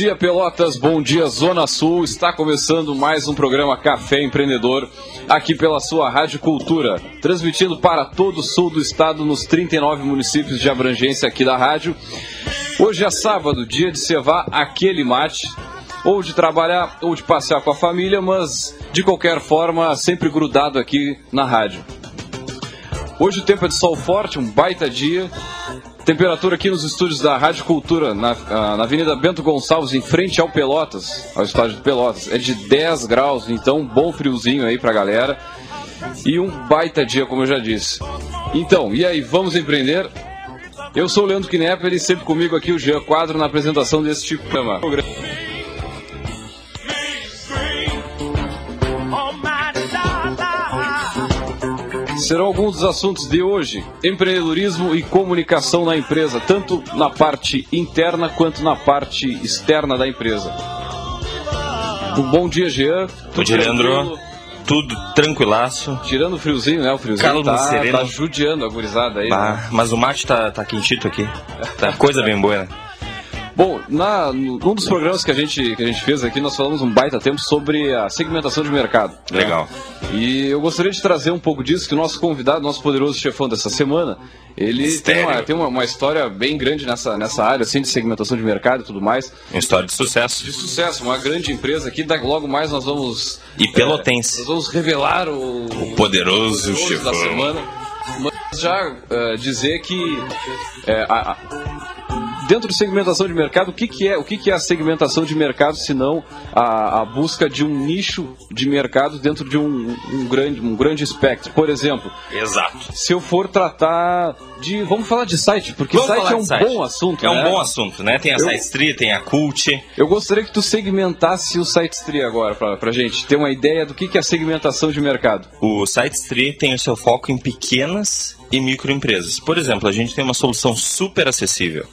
dia, Pelotas. Bom dia, Zona Sul. Está começando mais um programa Café Empreendedor aqui pela sua Rádio Cultura, transmitindo para todo o sul do estado nos 39 municípios de abrangência aqui da rádio. Hoje é sábado, dia de cevar aquele mate, ou de trabalhar ou de passear com a família, mas de qualquer forma, sempre grudado aqui na rádio. Hoje o tempo é de sol forte, um baita dia. Temperatura aqui nos estúdios da Rádio Cultura, na, na Avenida Bento Gonçalves, em frente ao Pelotas, ao estádio do Pelotas. É de 10 graus, então bom friozinho aí pra galera. E um baita dia, como eu já disse. Então, e aí, vamos empreender? Eu sou o Leandro Knepper e sempre comigo aqui o Jean Quadro na apresentação desse tipo de programa. Serão alguns dos assuntos de hoje: empreendedorismo e comunicação na empresa, tanto na parte interna quanto na parte externa da empresa. Um bom dia, Jean. Bom dia, Leandro. Tudo tranquilaço. Tirando o friozinho, né? O friozinho tá, sereno. tá judiando a gurizada aí. Bah, né? mas o mate tá, tá quentito aqui. Tá coisa bem boa, né? Bom, na, num dos programas que a, gente, que a gente fez aqui, nós falamos um baita tempo sobre a segmentação de mercado. né? Legal. E eu gostaria de trazer um pouco disso, que o nosso convidado, nosso poderoso chefão dessa semana, ele tem, uma, tem uma, uma história bem grande nessa, nessa área, assim, de segmentação de mercado e tudo mais. Uma história de sucesso. De sucesso, uma grande empresa aqui, da, logo mais nós vamos... E pelotense. Nós vamos revelar o, O poderoso hoje da chefão. semana. Mas já eh, dizer que eh, a- a- dentro de segmentação de mercado, o que, que é o que, que é a segmentação de mercado, se não a, a busca de um nicho de mercado dentro de um, um grande um grande espectro. Por exemplo, Exato. se eu for tratar de vamos falar de site, porque Vamos site é um site. bom assunto. É um né? bom assunto, né? Tem a Eu- SiteStree, tem a Cult. Eu gostaria que tu segmentasse o SiteStree agora, pra, pra gente ter uma ideia do que, que é segmentação de mercado. O SiteStree tem o seu foco em pequenas e microempresas. Por exemplo, a gente tem uma solução super acessível.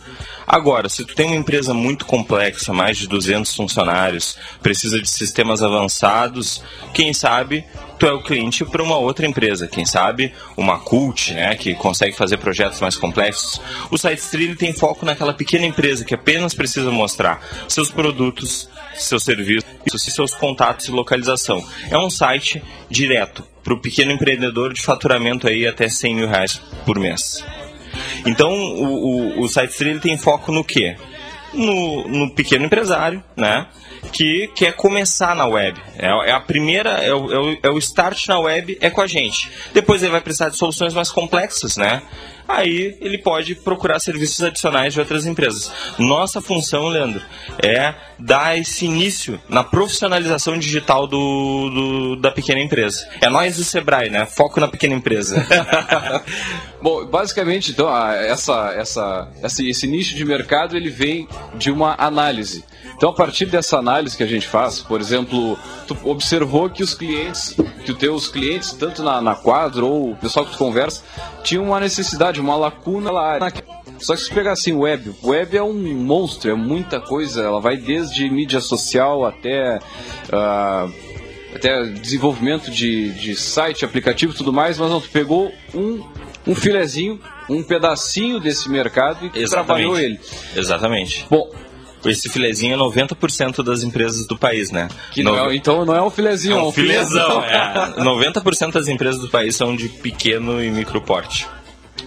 Agora, se tu tem uma empresa muito complexa, mais de 200 funcionários, precisa de sistemas avançados, quem sabe tu é o cliente para uma outra empresa, quem sabe uma cult, né, que consegue fazer projetos mais complexos. O SiteStree ele tem foco naquela pequena empresa que apenas precisa mostrar seus produtos, seus serviços seus contatos e localização. É um site direto para o pequeno empreendedor de faturamento aí até 100 mil reais por mês. Então, o, o, o SiteStree ele tem foco no quê? No, no pequeno empresário, né? Que quer começar na web. É, é a primeira, é o, é, o, é o start na web, é com a gente. Depois ele vai precisar de soluções mais complexas, né? Aí ele pode procurar serviços adicionais de outras empresas. Nossa função, Leandro, é dar esse início na profissionalização digital do, do- da pequena empresa. É nós do Sebrae, né? Foco na pequena empresa. Bom, basicamente, então, essa, essa, esse, esse nicho de mercado ele vem de uma análise. Então, a partir dessa análise que a gente faz, por exemplo, tu observou que os clientes, que os teus clientes, tanto na, na ou o pessoal que tu conversa, tinham uma necessidade, uma lacuna lá. Só que se pegar assim, web, web é um monstro, é muita coisa, ela vai desde mídia social até. ah, até desenvolvimento de, de site, aplicativo e tudo mais, mas não, tu pegou um, um filezinho, um pedacinho desse mercado e tu trabalhou ele. Exatamente. Bom, Esse filezinho é 90% das empresas do país, né? que não No- é- então não é um filezinho, É é um um filezão. filezão. É. 90% das empresas do país são de pequeno e micro porte.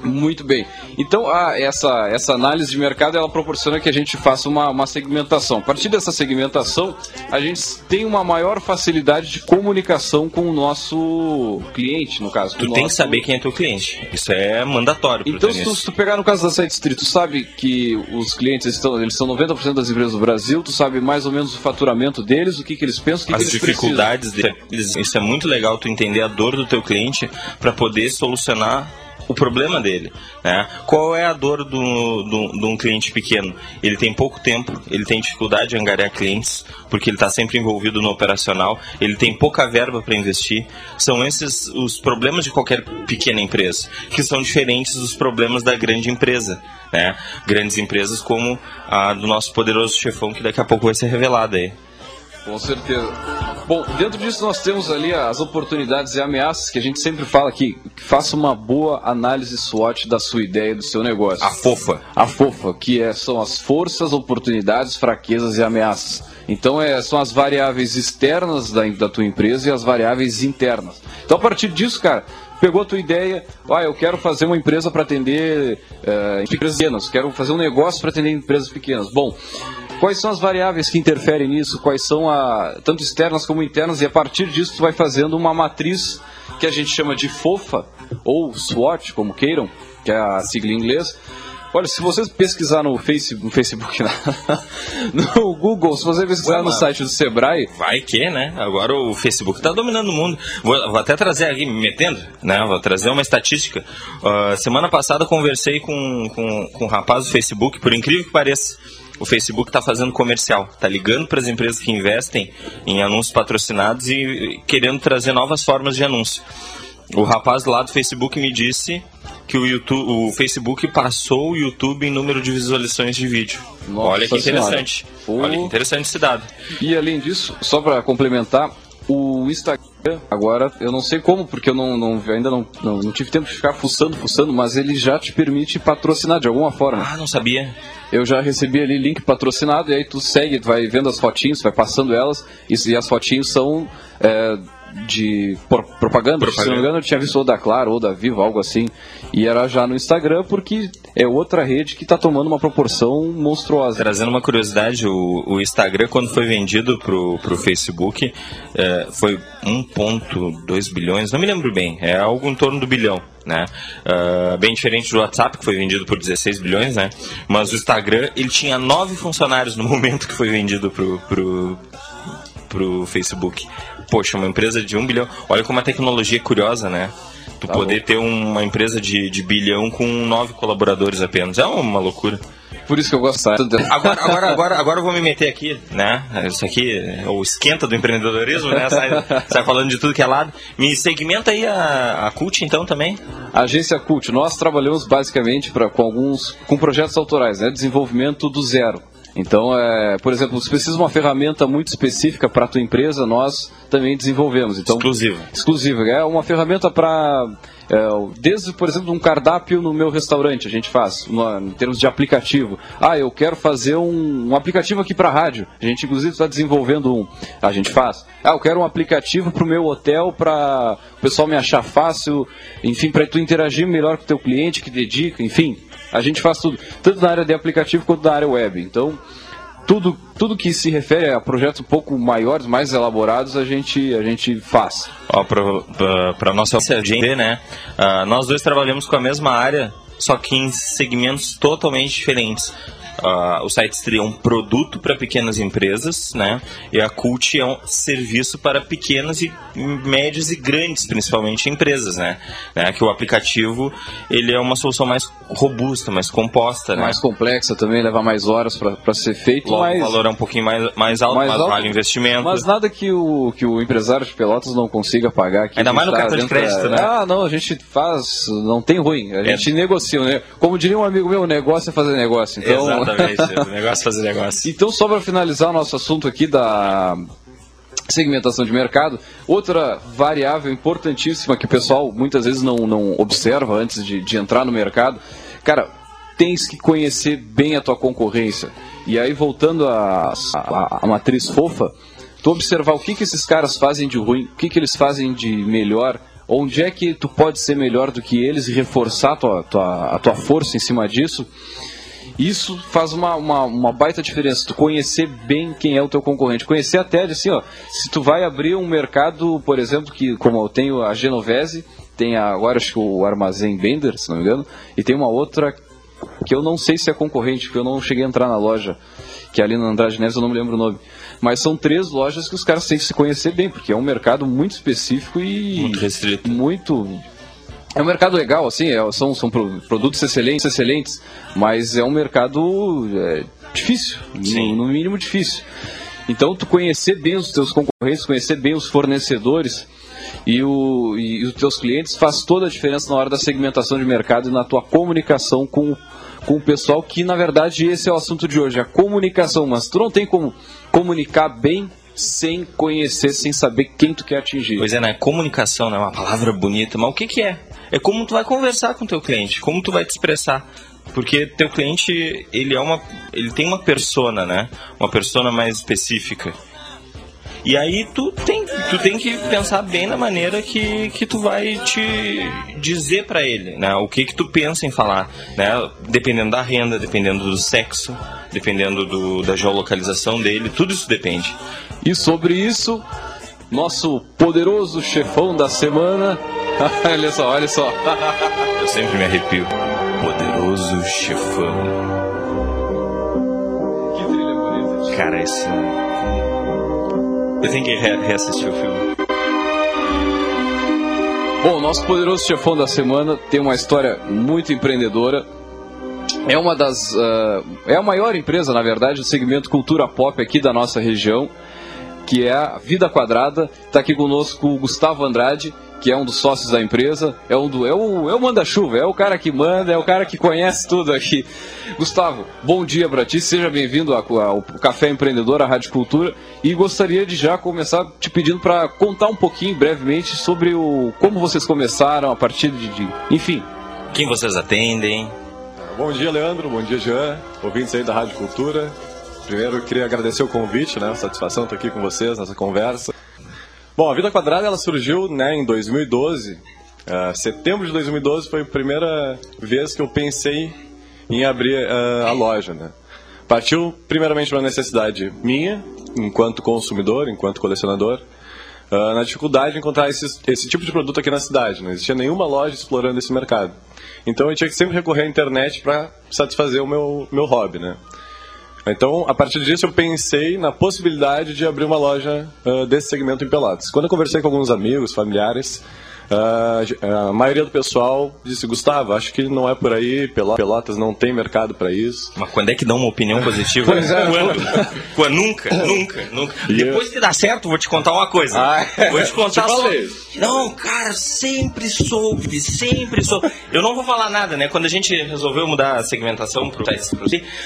Muito bem. Então, a- essa, essa análise de mercado ela proporciona que a gente faça uma, uma segmentação. A partir dessa segmentação, a gente tem uma maior facilidade de comunicação com o nosso cliente, no caso. Tu o tem que nosso- saber quem é teu cliente. Isso é mandatório Então, se tu, se tu pegar no caso da Site Street, tu sabe que os clientes estão, eles são 90% das empresas do Brasil, tu sabe mais ou menos o faturamento deles, o que, que eles pensam, o que, As que eles dificuldades deles. Isso é muito legal tu entender a dor do teu cliente para poder solucionar o problema dele, né? Qual é a dor do, do, de um cliente pequeno? Ele tem pouco tempo, ele tem dificuldade de angariar clientes, porque ele está sempre envolvido no operacional, ele tem pouca verba para investir. São esses os problemas de qualquer pequena empresa, que são diferentes dos problemas da grande empresa, né? Grandes empresas como a do nosso poderoso chefão, que daqui a pouco vai ser revelada aí. Com certeza. Bom, dentro disso nós temos ali as oportunidades e ameaças que a gente sempre fala que faça uma boa análise SWOT da sua ideia do seu negócio. A fofa. A fofa, que é, são as forças, oportunidades, fraquezas e ameaças. Então é, são as variáveis externas da, da tua empresa e as variáveis internas. Então a partir disso, cara, pegou a tua ideia, ah, eu quero fazer uma empresa para atender uh, empresas pequenas, quero fazer um negócio para atender empresas pequenas. Bom, Quais são as variáveis que interferem nisso? Quais são a, tanto externas como internas? E a partir disso tu vai fazendo uma matriz que a gente chama de FOFA ou SWOT, como queiram, que é a sigla em inglês. Olha, se vocês pesquisar no Facebook, no, Facebook, no Google, se você pesquisar Ué, no site do Sebrae. Vai que, né? Agora o Facebook está dominando o mundo. Vou, vou, até trazer aqui, me metendo, né? Vou trazer uma estatística. Uh, semana passada conversei com, com, com um rapaz do Facebook, por incrível que pareça o Facebook está fazendo comercial, está ligando para as empresas que investem em anúncios patrocinados e querendo trazer novas formas de anúncio. O rapaz lá do Facebook me disse que o, YouTube, o Facebook passou o YouTube em número de visualizações de vídeo. Nossa Olha que interessante. Olha que interessante esse dado. E além disso, só para complementar, o Instagram, agora, eu não sei como, porque eu não, não ainda não, não, não, tive tempo de ficar fuçando, fuçando, mas ele já te permite patrocinar de alguma forma. Ah, não sabia. Eu já recebi ali link patrocinado, e aí tu segue, vai vendo as fotinhos, vai passando elas, e, e as fotinhos são. É, de propaganda, propaganda, se não me engano eu tinha visto ou da Claro ou da Vivo, algo assim, e era já no Instagram porque é outra rede que está tomando uma proporção monstruosa. Trazendo uma curiosidade, o, o Instagram quando foi vendido pro, pro Facebook é, foi 1.2 bilhões, não me lembro bem, é algo em torno do bilhão. Né? Uh, bem diferente do WhatsApp, que foi vendido por 16 bilhões, né? Mas o Instagram, ele tinha nove funcionários no momento que foi vendido pro, pro, pro Facebook poxa, uma empresa de um bilhão. Olha como a tecnologia é curiosa, né? Tu tá poder ter uma empresa de, de bilhão com nove colaboradores apenas. É uma loucura. Por isso que eu gosto. Agora, agora, agora, agora eu vou me meter aqui, né? Isso aqui é o esquenta do empreendedorismo, né? Sai, sai falando de tudo que é lado. Me segmenta aí a, a Cult, então, também. A agência Cult, nós trabalhamos basicamente pra, com alguns com projetos autorais, né? Desenvolvimento do zero. Então, é, por exemplo, se precisa de uma ferramenta muito específica para a tua empresa, nós também desenvolvemos. Então, exclusiva. Exclusiva. É uma ferramenta para é, desde, por exemplo, um cardápio no meu restaurante, a gente faz, uma, em termos de aplicativo. Ah, eu quero fazer um, um aplicativo aqui para rádio. A gente, inclusive, está desenvolvendo um. A gente faz. Ah, eu quero um aplicativo para o meu hotel para o pessoal me achar fácil, enfim, para tu interagir melhor com o teu cliente que dedica, enfim. A gente faz tudo, tanto na área de aplicativo quanto na área web. Então, tudo, tudo que se refere a projetos um pouco maiores, mais elaborados, a gente, a gente faz. Para a nossa audiência, né? Uh, nós dois trabalhamos com a mesma área, só que em segmentos totalmente diferentes. Uh, o Site é um produto para pequenas empresas, né? E a Cult é um serviço para pequenas e médias e grandes, principalmente empresas, né? né? Que o aplicativo ele é uma solução mais robusta, mais composta, né? mais complexa também, leva mais horas para ser feito. Logo, o valor é um pouquinho mais, mais alto, mais, mais alto, vale o investimento. Mas nada que o, que o empresário de Pelotas não consiga pagar. Ainda mais no cartão de crédito, né? Ah, não, a gente faz, não tem ruim, a gente é. negocia, né? Como diria um amigo meu, o negócio é fazer negócio. Então... Exatamente, negócio é fazer negócio. Então, só para finalizar o nosso assunto aqui da segmentação de mercado. Outra variável importantíssima que o pessoal muitas vezes não, não observa antes de, de entrar no mercado, cara, tens que conhecer bem a tua concorrência. E aí, voltando à matriz fofa, tu observar o que, que esses caras fazem de ruim, o que, que eles fazem de melhor, onde é que tu pode ser melhor do que eles e reforçar tua, tua, a tua força em cima disso. Isso faz uma, uma, uma, baita diferença, tu conhecer bem quem é o teu concorrente. Conhecer até, assim, ó, se tu vai abrir um mercado, por exemplo, que como eu tenho a Genovese, tem a, agora acho que o Armazém Bender, se não me engano, e tem uma outra que eu não sei se é concorrente, porque eu não cheguei a entrar na loja, que é ali na Andrade Neves, eu não me lembro o nome. Mas são três lojas que os caras têm que se conhecer bem, porque é um mercado muito específico e muito restrito. Muito é um mercado legal, assim, é, são, são produtos excelentes, excelentes, mas é um mercado é, difícil, no, no, mínimo difícil. Então, tu conhecer bem os teus concorrentes, conhecer bem os fornecedores e, o, e, os teus clientes faz toda a diferença na hora da segmentação de mercado e na tua comunicação com, com o pessoal, que na verdade esse é o assunto de hoje, a comunicação. Mas tu não tem como comunicar bem sem conhecer, sem saber quem tu quer atingir. Pois é, né? Comunicação, né? Uma palavra bonita, mas o que que é? É como tu vai conversar com teu cliente, como tu vai te expressar. Porque teu cliente, ele é uma ele tem uma persona, né? Uma persona mais específica. E aí tu tem, tu tem que pensar bem na maneira que, que tu vai te dizer para ele, né? O que que tu pensa em falar, né? Dependendo da renda, dependendo do sexo, dependendo do, da geolocalização dele, tudo isso depende. E sobre isso, nosso poderoso chefão da semana. olha só, olha só. Eu sempre me arrepio. Poderoso chefão. Que trilha bonita. Cara, esse. Eu tenho que re reassistir o filme. Bom, o nosso poderoso chefão da semana tem uma história muito empreendedora. É uma das. Uh, é a maior empresa, na verdade, do segmento cultura pop aqui da nossa região, que é a Vida Quadrada. Está aqui conosco o Gustavo Andrade, que é um dos sócios da empresa. É, um do, é o, é o manda-chuva, é o cara que manda, é o cara que conhece tudo aqui. Gustavo, bom dia para ti, seja bem-vindo ao Café Empreendedor, à Rádio Cultura. E gostaria de já começar te pedindo para contar um pouquinho, brevemente, sobre o como vocês começaram, a partir de. de enfim. Quem vocês atendem? Bom dia, Leandro. Bom dia, Jean. Ouvintes aí da Rádio Cultura. Primeiro, eu queria agradecer o convite, né? Satisfação estar aqui com vocês nessa conversa. Bom, a Vida Quadrada ela surgiu né, em 2012. Uh, setembro de 2012 foi a primeira vez que eu pensei em abrir uh, a loja. Né? Partiu primeiramente uma necessidade minha, enquanto consumidor, enquanto colecionador, uh, na dificuldade de encontrar esse, esse tipo de produto aqui na cidade. Não existia nenhuma loja explorando esse mercado. Então eu tinha que sempre recorrer à internet para satisfazer o meu, meu hobby. Né? Então, a partir disso, eu pensei na possibilidade de abrir uma loja uh, desse segmento em Pelotas. Quando eu conversei com alguns amigos, familiares, a maioria do pessoal disse, Gustavo, acho que não é por aí, Pelotas não tem mercado para isso. Mas quando é que dá uma opinião positiva? pois é. Quando? quando? Nunca, nunca, nunca. E Depois eu... que dá certo, vou te contar uma coisa. Ah, é. Vou te contar só... Não, cara, sempre soube, sempre soube. Eu não vou falar nada, né? Quando a gente resolveu mudar a segmentação pro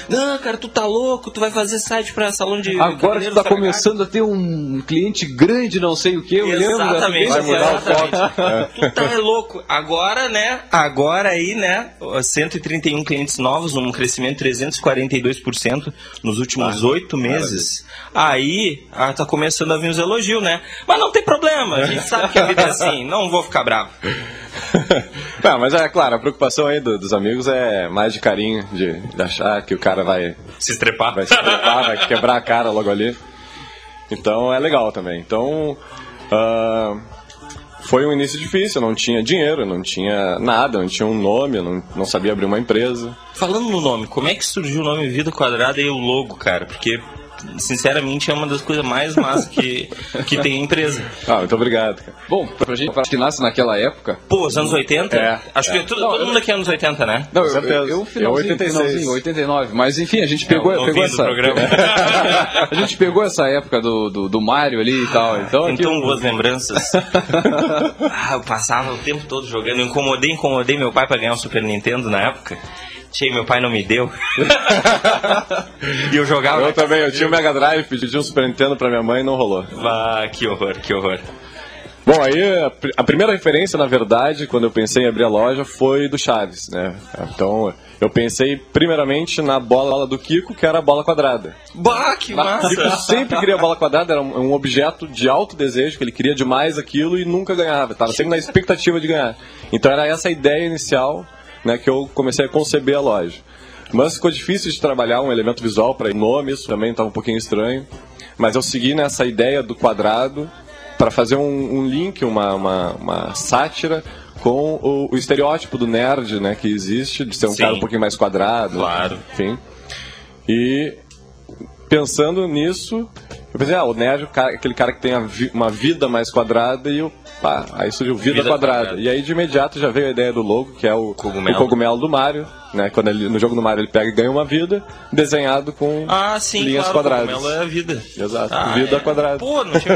Não, cara, tu tá louco, tu vai fazer site para salão de Agora tu tá começando a ter um cliente grande, não sei o que, eu Exatamente. Vai mudar o foco. Tu tá é louco. Agora, né? Agora aí, né? 131 clientes novos, um crescimento de 342% nos últimos oito ah, meses. Aí, ah, tá começando a vir os elogios, né? Mas não tem problema, a gente sabe que a vida é assim, não vou ficar bravo. não, mas é claro, a preocupação aí do, dos amigos é mais de carinho, de, de, achar que o cara vai se estrepar, vai se estrepar, vai quebrar a cara logo ali. Então é legal também. Então, uh, foi um início difícil, eu não tinha dinheiro, não tinha nada, não tinha um nome, não, não sabia abrir uma empresa. Falando no nome, como é que surgiu o nome Vida Quadrada e o logo, cara? Porque sinceramente, é uma das coisas mais massas que, que tem a empresa. Ah, muito obrigado. Cara. Bom, pra gente que nasce naquela época. Pô, os anos 80? É. Acho é. que todo, todo mundo aqui é anos 80, né? Não, eu, eu, eu finalzinho, 86. 89. Mas enfim, a gente pegou, é, pegou essa. a gente pegou essa época do, do, do Mario ali e tal. Então, então aqui... boas lembranças. ah, eu passava o tempo todo jogando. Eu incomodei, incomodei meu pai pra ganhar um Super Nintendo na época. Tchê, meu pai não me deu. e eu jogava. Eu também, eu tinha o Mega Drive, pedi um Super Nintendo pra minha mãe e não rolou. Ah, que horror, que horror. Bom, aí a, primeira referência, na verdade, quando eu pensei em abrir a loja, foi do Chaves, né? Então, eu pensei primeiramente na bola do Kiko, que era a bola quadrada. Bah, que massa! O Kiko sempre queria a bola quadrada, era um, objeto de alto desejo, que ele queria demais aquilo e nunca ganhava. Estava sempre na expectativa de ganhar. Então era essa a ideia inicial né, que eu comecei a conceber a loja. Mas ficou difícil de trabalhar um elemento visual para nome, isso também estava um pouquinho estranho. Mas eu segui nessa ideia do quadrado para fazer um, um link, uma, uma, uma, sátira com o, o, estereótipo do nerd né, que existe, de ser um Sim. cara um pouquinho mais quadrado. Claro. Enfim. E pensando nisso, eu pensei, ah, o nerd, aquele cara que tem uma vida mais quadrada, e eu Pá, aí surgiu Vida, Vida quadrada. quadrada. E aí de imediato já veio a ideia do logo, que é o cogumelo, o cogumelo do Mario, né? Quando ele, no jogo do Mario ele pega e ganha uma vida, desenhado com ah, sim, linhas claro, quadradas. Cogumelo é a vida. Exato, ah, vida é. quadrada. Pô, não tinha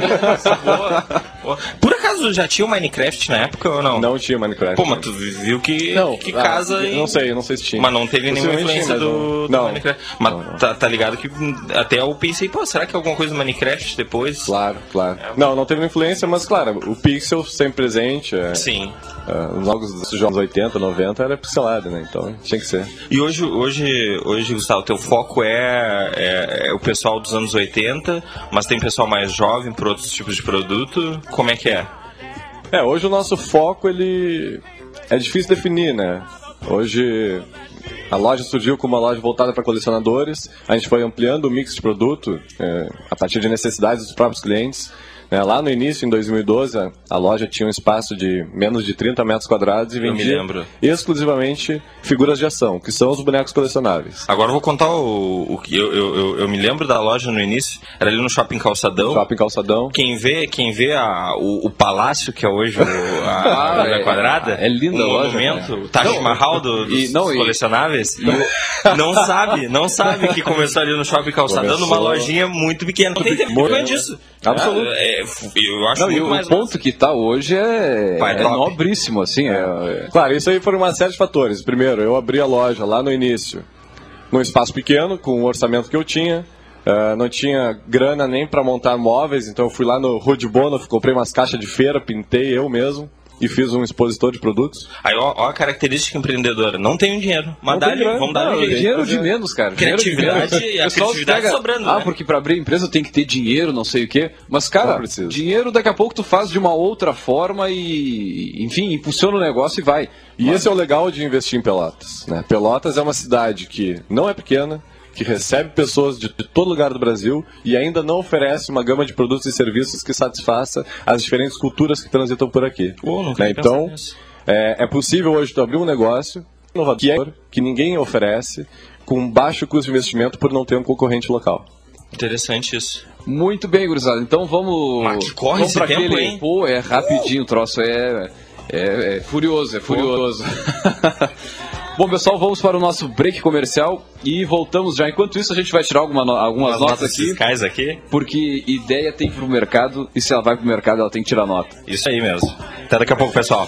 boa. Por acaso já tinha o Minecraft na época ou não? Não tinha Minecraft. Pô, mas tu viu que, não, que ah, casa. Não sei, não sei se tinha. Mas não teve nenhuma influência tinha, do, do Não. Minecraft. Mas Não, não. Tá, tá ligado que até eu pensei, pô, será que é alguma coisa do Minecraft depois? Claro, claro. Não, não teve influência, mas claro, o pixel sempre presente. É, Sim. é, os jogos dos anos 80, 90 era pixelado, né? Então tinha que ser. E hoje, hoje, hoje Gustavo, teu foco é, é, é o pessoal dos anos 80, mas tem pessoal mais jovem por outros tipos de produto. Como é que é? É, hoje o nosso foco, ele é difícil definir, né? Hoje a loja surgiu como uma loja voltada para colecionadores, a gente foi ampliando o mix de produto é, a partir de necessidades dos próprios clientes. Né? lá no início, em 2012, a, loja tinha um espaço de menos de 30 metros quadrados e vendia exclusivamente figuras de ação, que são os bonecos colecionáveis. Agora eu vou contar o, o que eu, eu, eu, me lembro da loja no início, era ali no Shopping Calçadão. Shopping Calçadão. Quem vê, quem vê a, o, o palácio que é hoje o- a, Ah, é- Quadrada, é linda o loja, monumento, o Taj Não, Mahal do, dos e- não, e- colecionáveis, não sabe, não sabe que começou ali no Shopping Calçadão Começou- numa lojinha muito pequena. Não tem tempo disso. Absoluto. É, é, eu acho Não, e o mais ponto que tá hoje é, é nobríssimo, assim. É, Claro, isso aí foram uma série de fatores. Primeiro, eu abri a loja lá no início, num espaço pequeno, com o orçamento que eu tinha. Ah, não tinha grana nem para montar móveis, então eu fui lá no Rude Bono, comprei umas caixas de feira, pintei eu mesmo e fiz um expositor de produtos. Aí, ó, ó a característica empreendedora. Não tenho dinheiro. Mas dá grana. vamos dar um jeito. dinheiro de menos, cara. Dinheiro de Criatividade menos. e a criatividade pega, sobrando, Ah, né? porque pra abrir empresa tem que ter dinheiro, não sei o quê. Mas, cara, dinheiro daqui a pouco tu faz de uma outra forma e, enfim, impulsiona o negócio e vai. E esse é o legal de investir em Pelotas. Né? Pelotas é uma cidade que não é pequena, que recebe pessoas de, de todo lugar do Brasil e ainda não oferece uma gama de produtos e serviços que satisfaça as diferentes culturas que transitam por aqui. Né? Então, é, é possível hoje tu abrir um negócio inovador, que, é, que ninguém oferece, com baixo custo de investimento por não ter um concorrente local. Interessante isso. Muito bem, gurizada. Então vamos. Mas que corre vamos esse tempo, aquele... hein? Pô, é rapidinho o troço. É, é, é furioso, é furioso. Bom, pessoal, vamos para o nosso break comercial e voltamos já. Enquanto isso, a gente vai tirar alguma algumas As notas notas aqui, fiscais aqui. porque ideia tem pro mercado e se ela vai pro mercado, ela tem que tirar nota. Isso aí mesmo. Até daqui a pouco, pessoal.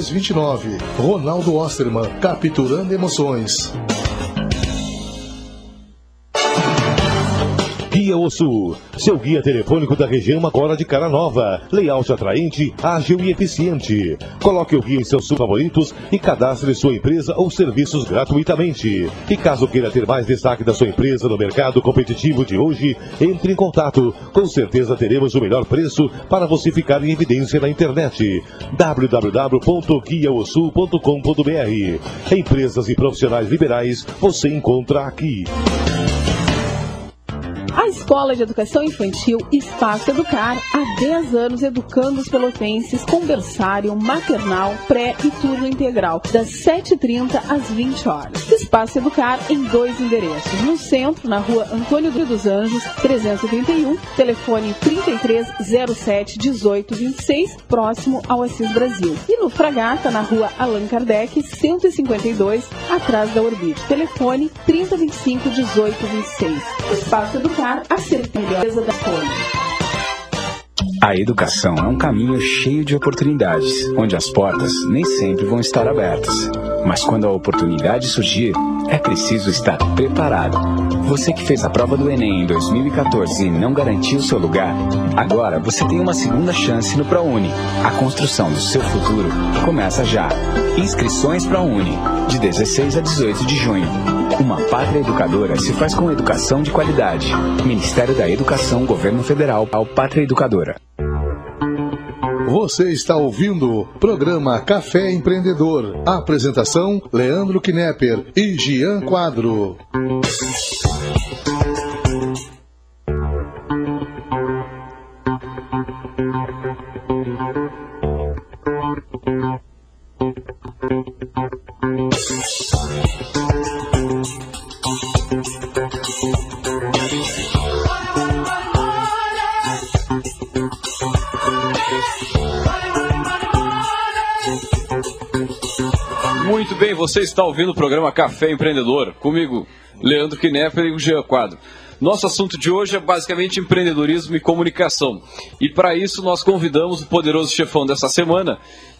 0329. Ronaldo Osterman, capturando emoções. Guia O Sul, seu guia telefônico da região agora de cara nova. Layout atraente, ágil e eficiente. Coloque o guia em seus favoritos e cadastre sua empresa ou serviços gratuitamente. E caso queira ter mais destaque da sua empresa no mercado competitivo de hoje, entre em contato. Com certeza teremos o melhor preço para você ficar em evidência na internet. www.guiaosul.com.br Empresas e profissionais liberais você encontra aqui. A Escola de Educação Infantil Espaço Educar, há 10 anos educando os pelotenses com berçário, maternal, pré e turno integral, das 7h30 às 20 horas. Espaço Educar em dois endereços. No centro, na rua Antônio dos Anjos, 331, telefone 3307 1826, próximo ao Assis Brasil. E no Fragata, na rua Allan Kardec, 152, atrás da Orbit. Telefone 3025 1826. Espaço Educar, a certeza da. A educação é um caminho cheio de oportunidades, onde as portas nem sempre vão estar abertas. Mas quando a oportunidade surgir, é preciso estar preparado. Você que fez a prova do Enem em 2014 e não garantiu seu lugar, agora você tem uma segunda chance no ProUni. A construção do seu futuro começa já. Inscrições ProUni, de 16 a 18 de junho. Uma pátria educadora se faz com educação de qualidade. Ministério da Educação, Governo Federal, ao Pátria Educadora. Você está ouvindo o programa Café Empreendedor. Apresentação: Leandro Knepper e Gian Quadro. Você está ouvindo o programa Café Empreendedor. Comigo, Leandro Knepper e o Jean Quadro. Nosso assunto de hoje é basicamente empreendedorismo e comunicação. E para isso nós convidamos o poderoso chefão dessa semana,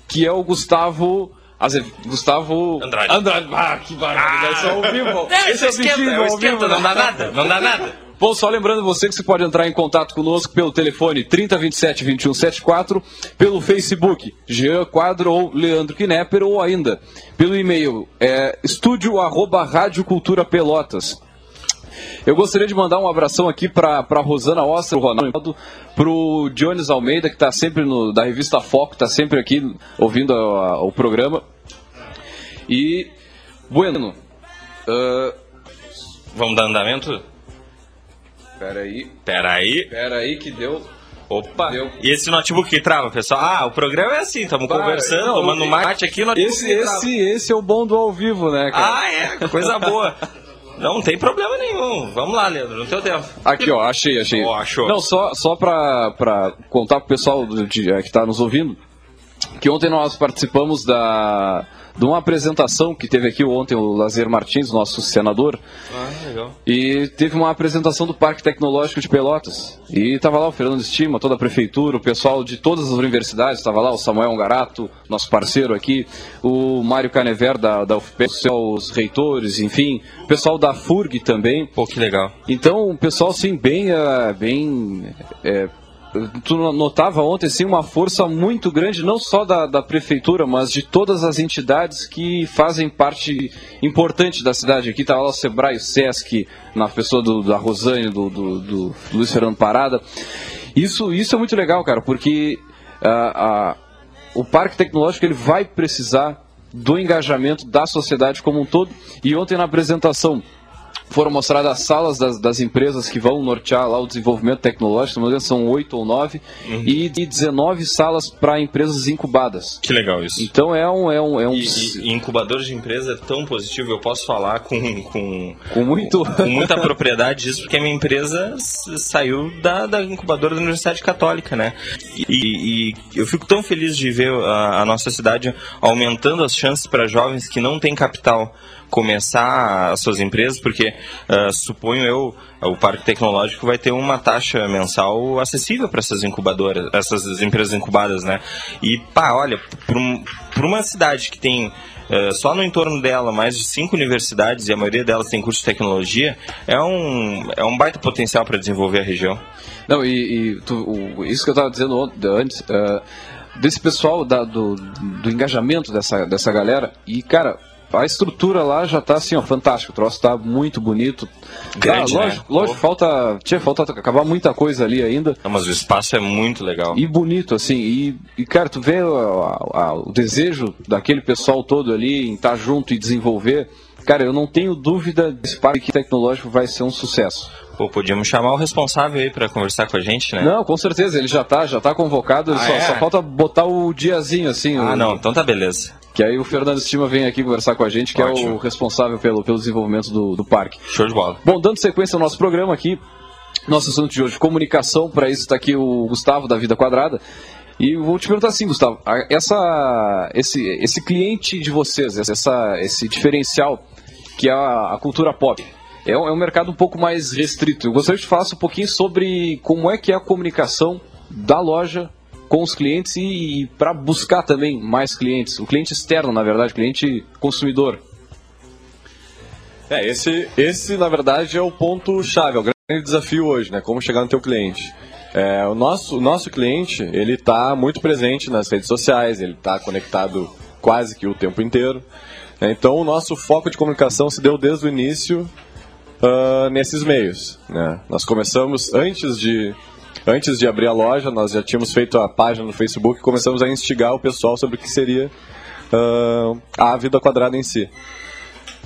que é o Gustavo. Azev... Gustavo Andrade. Andrade. Ah, que barulho. Esse é ao vivo. É, Esse é esquenta, é esquenta, não dá nada, não dá nada. Bom, só lembrando você que você pode entrar em contato conosco pelo telefone 3027 2174, pelo Facebook Jean Quadro ou Leandro Knepper, ou ainda pelo e-mail é, estúdio arroba Rádio Cultura Pelotas. Eu gostaria de mandar um abração aqui para Rosana Ostra, o Ronaldo, para o Jones Almeida, que está sempre no, da revista Foco, está sempre aqui ouvindo a- a- o programa. E, bueno, ah, Vamos dar andamento? Peraí, Peraí. peraí que deu... Opa. Deu. E esse notebook que trava, pessoal? Ah, o programa é assim, estamos conversando, não, tomando mate aqui, Esse, esse, esse é o bom do ao vivo, né, cara? Ah, é, coisa boa. Não, não tem problema nenhum. Vamos lá, Leandro, no teu tempo. Aqui, ó, achei, achei. Ó, achou. Não, só, só pra, pra contar pro pessoal do- de, eh, que tá nos ouvindo, que ontem nós participamos da, de uma apresentação que teve aqui ontem o Lazer Martins, nosso senador, Ah, legal. e teve uma apresentação do Parque Tecnológico de Pelotas. E estava lá o Fernando Estima, toda a prefeitura, o pessoal de todas as universidades, estava lá o Samuel Ongarato, nosso parceiro aqui, o Mário Canever da, da UFP, os reitores, enfim, o pessoal da FURG também. Pô, que legal. Então, o pessoal, sim, bem. eh, bem eh, tu notava ontem, sim, uma força muito grande, não só da, da prefeitura, mas de todas as entidades que fazem parte importante da cidade. Aqui estava lá o Sebrae, o Sesc, na pessoa do, da Rosane, do, do, do Luiz Fernando Parada. Isso, isso é muito legal, cara, porque ah, ah, o Parque Tecnológico ele vai precisar do engajamento da sociedade como um todo. E ontem na apresentação foram mostradas as salas das, das empresas que vão nortear lá o desenvolvimento tecnológico, são oito ou nove, e de 19 salas para empresas incubadas. Que legal isso. Então é um. É um, é um E, e- e incubador de empresa é tão positivo, eu posso falar com, com, com muito. com muita propriedade disso, porque a minha empresa saiu da, da incubadora da Universidade Católica, né? E, e eu fico tão feliz de ver a, a nossa cidade aumentando as chances para jovens que não têm capital começar as suas empresas, porque ah, suponho eu, o Parque Tecnológico vai ter uma taxa mensal acessível para essas incubadoras, essas empresas incubadas, né? E pá, olha, para uma cidade que tem eh, só no entorno dela mais de cinco universidades e a maioria delas tem curso de tecnologia, é um, é um baita potencial para desenvolver a região. Não, e, e tu- o- isso que eu estava dizendo antes, eh, desse pessoal, da- do, do engajamento dessa, dessa galera, e cara, a estrutura lá já tá assim, ó, fantástico, o troço tá muito bonito. Grande, Tá, né? lógico, lógico, falta, tinha falta acabar muita coisa ali ainda. Não, mas o espaço é muito legal. E bonito, assim, e, e, cara, tu vê o desejo daquele pessoal todo ali em estar junto e desenvolver. Cara, eu não tenho dúvida desse parque tecnológico vai ser um sucesso. Pô, podíamos chamar o responsável aí para conversar com a gente, né? Não, com certeza, ele já tá, já tá convocado, Ah, só, é? só falta botar o diazinho, assim. Ah, o- não, então tá beleza. Que aí o Fernando Estima vem aqui conversar com a gente, que é Ótimo. o responsável pelo, pelo desenvolvimento do, do parque. Show de bola. Bom, dando sequência ao nosso programa aqui, nosso assunto de hoje, comunicação, para isso está aqui o Gustavo da Vida Quadrada. E vou te perguntar assim, Gustavo, essa, esse, esse cliente de vocês, essa, esse diferencial que é a, a cultura pop, é um, é um mercado um pouco mais restrito. Eu gostaria que tu falasse um pouquinho sobre como é que é a comunicação da loja com os clientes e, e para buscar também mais clientes, o cliente externo, na verdade, cliente consumidor. É, esse, esse na verdade é o ponto chave, é o grande desafio hoje, né? Como chegar no teu cliente. É, o nosso, o nosso cliente, ele está muito presente nas redes sociais, ele está conectado quase que o tempo inteiro. Então, o nosso foco de comunicação se deu desde o início uh, nesses meios. Né? Nós começamos antes de antes de abrir a loja, nós já tínhamos feito a página no Facebook e começamos a instigar o pessoal sobre o que seria uh, a vida quadrada em si.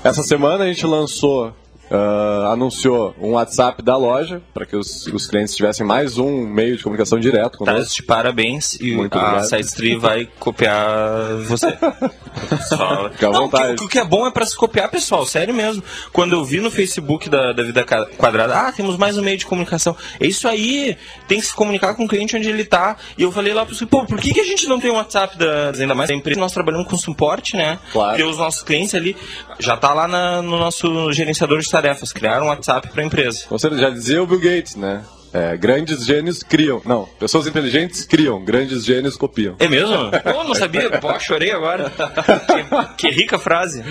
Essa semana a gente lançou uh, anunciou um WhatsApp da loja para que os, os, clientes tivessem mais um meio de comunicação direto conosco. Tá, de parabéns e Muito a SideStree vai copiar você. Fica à Não, vontade. O que é bom é para se copiar, pessoal, sério mesmo. Quando eu vi no Facebook da, da Vida Quadrada, ah, temos mais um meio de comunicação. É isso aí, tem que se comunicar com o cliente onde ele está. E eu falei lá para pô, por que, que a gente não tem um WhatsApp da, ainda mais da empresa? Nós trabalhamos com suporte, né? Claro. E os nossos clientes ali já tá lá na, no nosso gerenciador de tarefas, criar um WhatsApp para a empresa. Você já dizia o Bill Gates, né? É, grandes gênios criam. Não, pessoas inteligentes criam, grandes gênios copiam. É mesmo? Pô, não sabia. Pô, chorei agora. Que, que rica frase.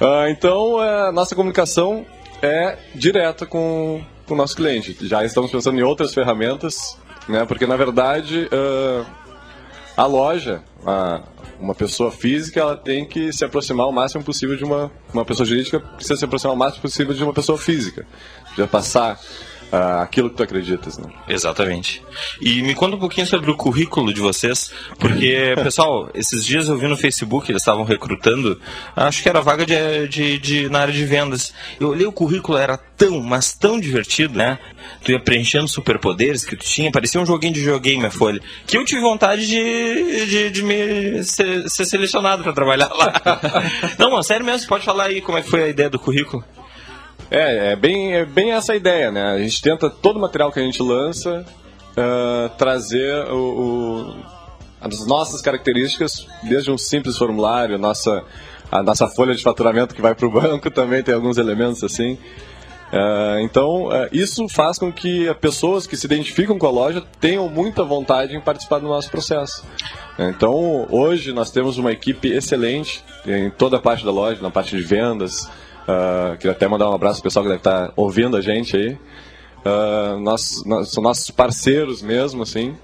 Ah, então, é, nossa comunicação é direta com, com o nosso cliente. Já estamos pensando em outras ferramentas, né? Porque, na verdade, uh, a loja, a, uma pessoa física, ela tem que se aproximar o máximo possível de uma, uma pessoa jurídica, precisa se aproximar o máximo possível de uma pessoa física. Já passar uh, aquilo que tu acreditas, né? Exatamente. E me conta um pouquinho sobre o currículo de vocês, porque, pessoal, esses dias eu vi no Facebook, eles estavam recrutando, acho que era vaga de, de, de, na área de vendas. Eu olhei o currículo, era tão, mas tão divertido, né? Tu ia preenchendo superpoderes que tu tinha, parecia um joguinho de videogame a folha, que eu tive vontade de, de, de me ser, ser selecionado para trabalhar lá. Não, mano, sério mesmo, pode falar aí como é que foi a ideia do currículo? É, é bem, é bem essa ideia, né? A gente tenta todo o material que a gente lança uh, trazer o, o, as nossas características, desde um simples formulário, nossa, a nossa folha de faturamento que vai para o banco também tem alguns elementos assim. Uh, então, uh, isso faz com que pessoas que se identificam com a loja tenham muita vontade em participar do nosso processo. Então, hoje nós temos uma equipe excelente em toda a parte da loja, na parte de vendas, Uh, queria até mandar um abraço pro pessoal que deve estar tá ouvindo a gente aí. Uh, nós, nós, são nossos parceiros mesmo, assim.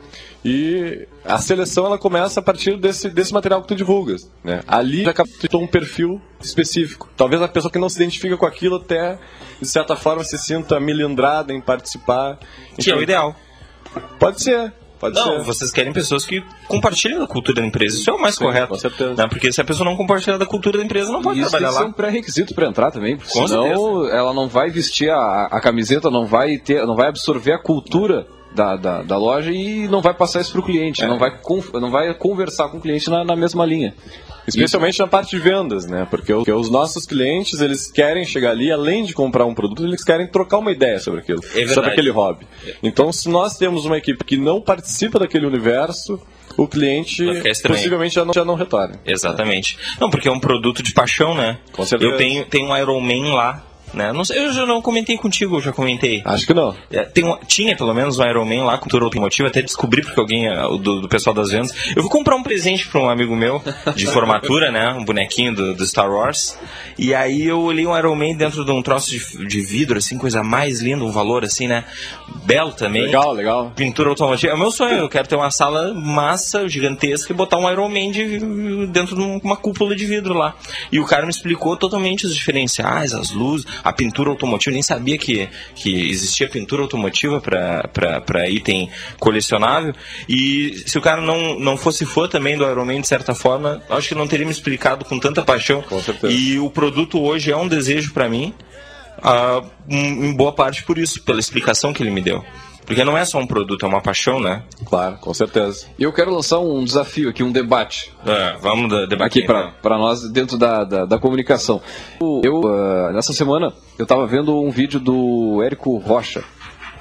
E a seleção ela começa a partir desse, desse material que tu divulgas. Né? Ali já captou um perfil específico. Talvez a pessoa que não se identifica com aquilo até, de certa forma, se sinta milindrada em participar. Que então, é o ideal. Pode ser. Pode não, ser. vocês querem pessoas que compartilhem da cultura da empresa. Isso é o mais Sim, correto. Com certeza. Né? Porque se a pessoa não compartilhar da cultura da empresa, não pode Isso trabalhar lá. é um pré-requisito para entrar também, porque Com senão certeza. ela não vai vestir a, a camiseta, não vai ter, não vai absorver a cultura da, da, da loja e não vai passar isso para o cliente, É. não, vai não vai conversar com o cliente na, na mesma linha. Especialmente na parte de vendas, né? Porque, porque os nossos clientes, eles querem chegar ali, além de comprar um produto, eles querem trocar uma ideia sobre aquilo, verdade. sobre aquele hobby. Então, se nós temos uma equipe que não participa daquele universo, o cliente possivelmente já não, já não retorna. Exatamente. Não, porque é um produto de paixão, né? Com certeza. Eu tenho, tenho um Iron Man lá. Né? Não sei, eu já não comentei contigo, eu já comentei. Acho que não. É, tem um- tinha pelo menos um Iron Man lá, cultura automotiva, até descobri porque alguém, é, do, do pessoal das vendas. Eu vou comprar um presente para um amigo meu de formatura, né? Um bonequinho do, do Star Wars. E aí eu olhei um Iron Man dentro de um troço de, de vidro, assim, coisa mais linda, um valor assim, né? Belo também. Legal, legal. Pintura automotiva. É o meu sonho, eu quero ter uma sala massa, gigantesca e botar um Iron Man de, dentro de um- uma cúpula de vidro lá. E o cara me explicou totalmente os diferenciais, as luzes, a pintura automotiva. Nem sabia que, que existia pintura automotiva para item colecionável. E se o cara não, não fosse fã também do Iron Man, de certa forma, acho que não teria me explicado com tanta paixão. Com certeza. E o produto hoje é um desejo para mim. em em boa parte por isso, pela explicação que ele me deu. Porque não é só um produto, é uma paixão, né? Claro, com certeza. E eu quero lançar um desafio aqui, um debate É, vamos debater. aqui para nós dentro da, da, da comunicação. Eu, ah, nessa semana, eu estava vendo um vídeo do Érico Rocha,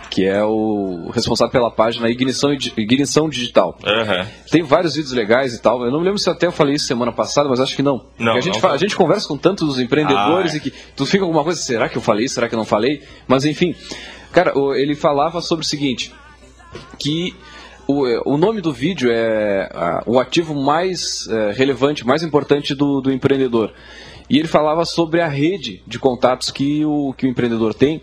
que é o responsável pela página Ignição, Ignição Digital. Aham. Tem vários vídeos legais e tal. Eu não me lembro se até eu falei isso semana passada, mas acho que não. Não, a, gente não a gente conversa com tantos empreendedores Ah, é. e que tu fica com alguma coisa, será que eu falei, será que eu não falei? Mas enfim, cara, ele falava sobre o seguinte, que o, o nome do vídeo é a, o ativo mais é, relevante, mais importante do, do empreendedor. E ele falava sobre a rede de contatos que o, que o empreendedor tem,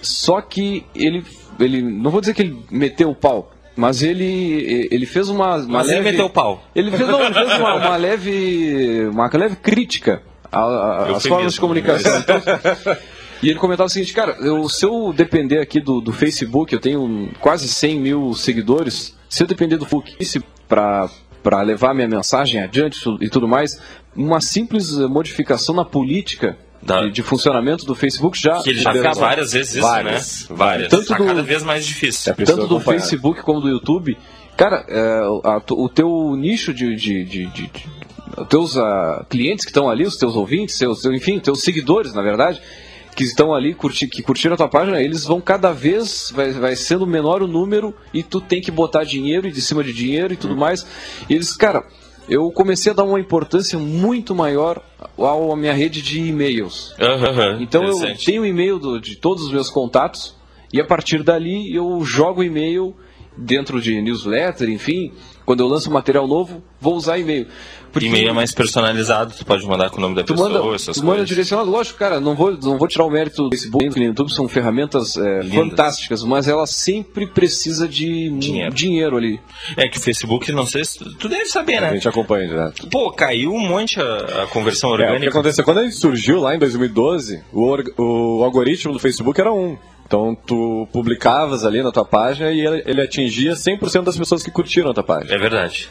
só que ele, ele. Não vou dizer que ele meteu o pau, mas ele, ele fez uma, uma Mas leve. ele meteu o pau. Ele fez, não, ele fez uma, uma leve. Uma leve crítica às formas de comunicação. Então, e ele comentava o seguinte, cara, eu, se eu depender aqui do, do Facebook, eu tenho quase 100 mil seguidores, se eu depender do Facebook para para levar minha mensagem adiante e tudo mais, uma simples modificação na política de, de funcionamento do Facebook já, Que ele já fez várias vezes isso, Várias. né? Várias. Tanto tá do- cada vez mais difícil. É tanto do. Facebook como do YouTube, cara, é, a- o teu nicho de, de, de- de- teus ah, clientes que estão ali, os teus ouvintes, seus, enfim, teus seguidores, na verdade, que estão ali, curti, que curtiram a tua página, eles vão cada vez, vai, vai sendo menor o número e tu tem que botar dinheiro e de cima de dinheiro e tudo mais. E eles, cara, eu comecei a dar uma importância muito maior à minha rede de e-mails. Então eu tenho e-mail do- de todos os meus contatos e a partir dali eu jogo e-mail dentro de newsletter, enfim. Quando eu lanço um material novo, vou usar e-mail. Porque E-mail é mais personalizado, tu pode mandar com o nome da tu pessoa, manda, essas tu manda coisas. direcionado. Lógico, cara, não vou, não vou tirar o mérito do Facebook e do YouTube, são ferramentas é, fantásticas, mas ela sempre precisa de Dinheiro. dinheiro ali. É que o Facebook, não sei se tu, deve saber, A né? gente acompanha direto. Pô, caiu um monte a, a conversão É, o que orgânica. aconteceu? Quando ele surgiu lá em 2012, o, o algoritmo do Facebook era um. Então tu publicavas ali na tua página e ele, ele atingia 100% das pessoas que curtiram a tua página. É verdade.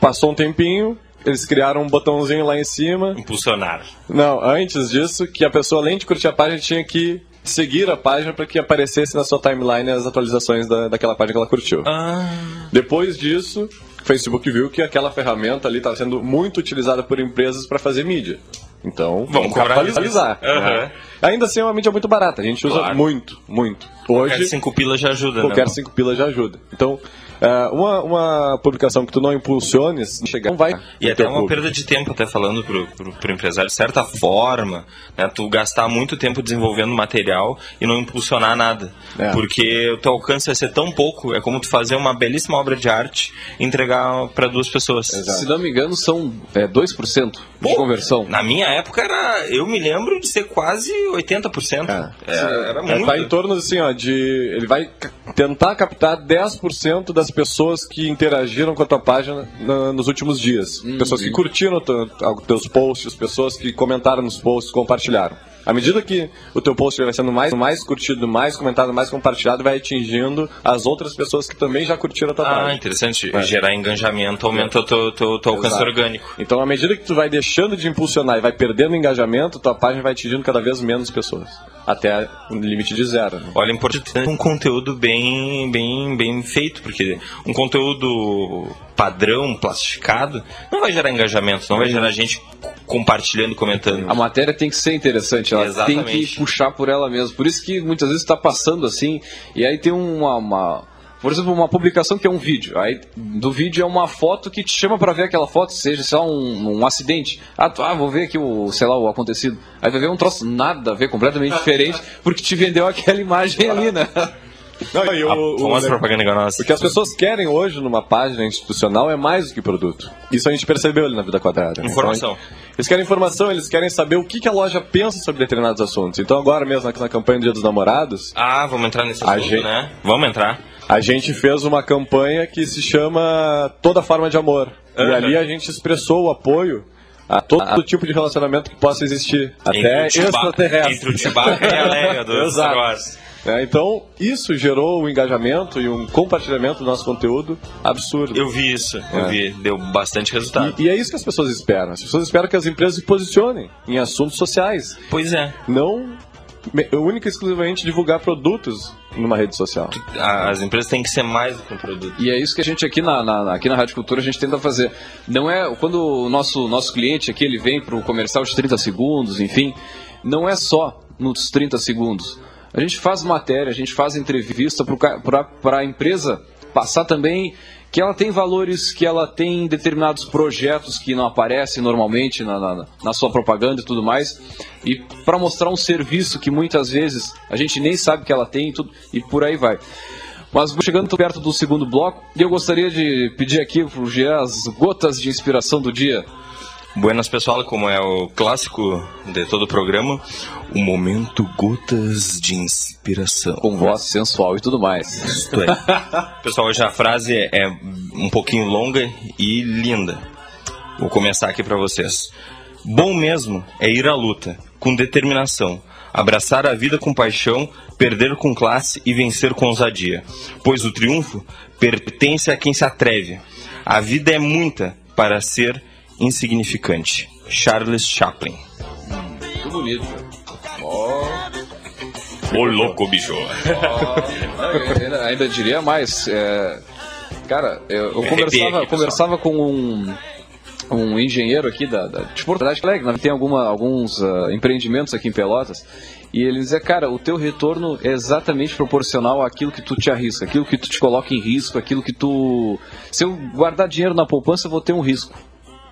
Passou um tempinho, eles criaram um botãozinho lá em cima. Impulsionar. Não, antes disso, que a pessoa além de curtir a página tinha que seguir a página para que aparecesse na sua timeline as atualizações da, daquela página que ela curtiu. Ah, Depois disso, o Facebook viu que aquela ferramenta ali estava sendo muito utilizada por empresas para fazer mídia. Então, Vamos cobrar capitalizar. Aham. né? Ainda assim é uma mídia muito barata, a gente usa Claro. muito, muito. qualquer Hoje, cinco pilas já ajuda, qualquer né? cinco pilas já ajuda. Então, é, uma, uma publicação que tu não impulsiones, chegar, não vai. E até uma público. perda de tempo, até falando pro, pro, pro empresário, de certa forma, né, tu gastar muito tempo desenvolvendo material e não impulsionar nada. É. Porque o teu alcance vai ser tão pouco, é como tu fazer uma belíssima obra de arte e entregar para duas pessoas. Se não me engano, são é, 2% de Pô, conversão. Na minha época era, eu me lembro de ser quase 80%. É. É, era É, muito. tá em torno assim, ó, de. Ele vai tentar captar 10% das pessoas que interagiram com a tua página na- nos últimos dias. Pessoas que curtiram os teus posts, pessoas que comentaram nos posts, compartilharam. À medida que o teu post vai sendo mais, mais curtido, mais comentado, mais compartilhado, vai atingindo as outras pessoas que também já curtiram a tua Ah, página. interessante. Gerar engajamento aumenta o teu, teu, teu alcance Exato. orgânico. Então, à medida que tu vai deixando de impulsionar e vai perdendo engajamento, tua página vai atingindo cada vez menos pessoas. Até o limite de zero. né? Olha, é importante ter um conteúdo bem, bem, bem feito, porque um conteúdo padrão, plastificado, não vai gerar engajamento, não vai gerar gente compartilhando, comentando. A matéria tem que ser interessante, ela Exatamente. tem que puxar por ela mesma. Por isso que muitas vezes está passando assim, e aí tem uma, uma- por exemplo, uma publicação que é um vídeo. Aí do vídeo é uma foto que te chama para ver aquela foto, seja sei lá, um, um acidente. Ah, tu- ah, vou ver aqui o, sei lá, o acontecido. Aí vai ver um troço nada a ver, completamente diferente, porque te vendeu aquela imagem ali, né? Não, e o- famosa propaganda enganosa. O que as pessoas querem hoje numa página institucional é mais do que produto. Isso a gente percebeu ali na Vida Quadrada. né? Informação. Então, eles querem informação, eles querem saber o que, que a loja pensa sobre determinados assuntos. Então agora mesmo, aqui na campanha do Dia dos Namorados, Ah, vamos entrar nesse assunto, gente- né? Vamos entrar. a gente fez uma campanha que se chama Toda Forma de Amor. E Aham. ali a gente expressou o apoio a todo tipo de relacionamento que possa existir. Até Entre Chewbacca- extraterrestre. Entre o Chewbacca e a Leia do Exato. Star Wars. É, então, isso gerou um engajamento e um compartilhamento do nosso conteúdo absurdo. Eu vi isso, eu É. vi. Deu bastante resultado. E, e é isso que as pessoas esperam. As pessoas esperam que as empresas se posicionem em assuntos sociais, Pois é. não única e exclusivamente divulgar produtos numa rede social. As empresas têm que ser mais do que um produto. E é isso que a gente aqui na, na- aqui na Rádio Cultura a gente tenta fazer. Não é quando o nosso nosso cliente aqui ele vem para o comercial de 30 segundos, enfim, não é só nos 30 segundos. A gente faz matéria, a gente faz entrevista para a empresa passar também que ela tem valores, que ela tem determinados projetos que não aparecem normalmente na, na, na sua propaganda e tudo mais, e para mostrar um serviço que muitas vezes a gente nem sabe que ela tem e, tudo, e por aí vai. Mas chegando perto do segundo bloco, eu gostaria de pedir aqui pro Jean as gotas de inspiração do dia. Buenas pessoal, como é o clássico de todo o programa, o momento gotas de inspiração. Com voz sensual e tudo mais. Isto é. pessoal, hoje a frase é um pouquinho longa e linda. Vou começar aqui para vocês. Bom mesmo é ir à luta, com determinação, abraçar a vida com paixão, perder com classe e vencer com ousadia. Pois o triunfo pertence a quem se atreve. A vida é muita para ser insignificante. Charles Chaplin. Que bonito. Ô louco, bicho. ainda, ainda diria mais. é, cara, eu, eu conversava, aqui, conversava com um, um engenheiro aqui da, da de Porto Alegre, né, tem alguma, alguns ah, empreendimentos aqui em Pelotas, e ele dizia, cara, o teu retorno é exatamente proporcional àquilo que tu te arrisca, aquilo que tu te coloca em risco, aquilo que tu... Se eu guardar dinheiro na poupança, eu vou ter um risco.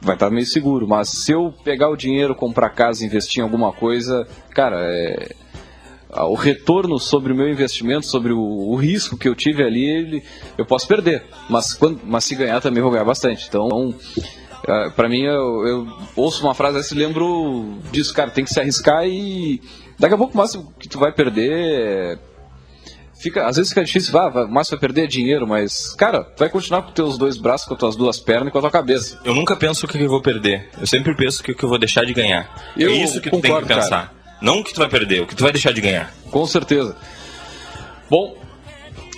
Vai estar meio seguro, mas se eu pegar o dinheiro, comprar casa, investir em alguma coisa, cara, é o retorno sobre o meu investimento, sobre o, o risco que eu tive ali, ele, eu posso perder. Mas, quando, mas se ganhar também vou ganhar bastante. Então, uh, para mim, eu, eu, ouço uma frase dessa e lembro disso, cara, tem que se arriscar e daqui a pouco mais que tu vai perder. É, Fica, às vezes fica difícil, vá, vá, mais vai perder dinheiro, mas, cara, tu vai continuar com teus dois braços, com as tuas duas pernas e com a tua cabeça. Eu nunca penso o que eu vou perder. Eu sempre penso o que eu vou deixar de ganhar. Eu é isso que tu tem que concordo, pensar. Não o que tu vai perder, o que tu vai deixar de ganhar. Com certeza. Bom,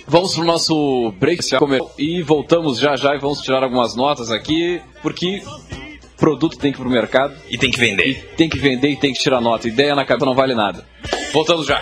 vamos pro nosso break e voltamos já já e vamos tirar algumas notas aqui, porque produto tem que ir pro mercado E tem que vender. tem que vender e tem que tirar nota. Ideia na cabeça não vale nada. Voltamos já.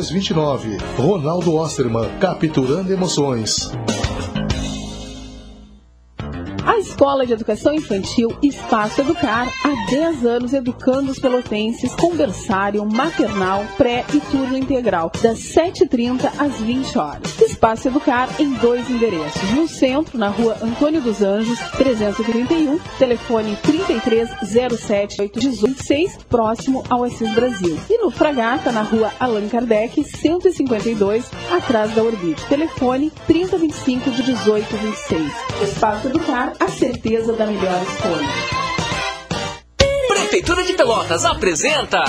0329. Ronaldo Osterman, capturando emoções. A Escola de Educação Infantil Espaço Educar, há 10 anos educando os pelotenses com berçário, maternal, pré e turno integral, das 7h30 às 20 horas. Espaço Educar em dois endereços. No centro, na rua Antônio dos Anjos, 331, telefone 3307-826, próximo ao Assis Brasil. E no Fragata, na rua Allan Kardec, 152, atrás da Orbite. Telefone 3025-1826. Espaço Educar, a certeza da melhor escolha. Prefeitura de Pelotas apresenta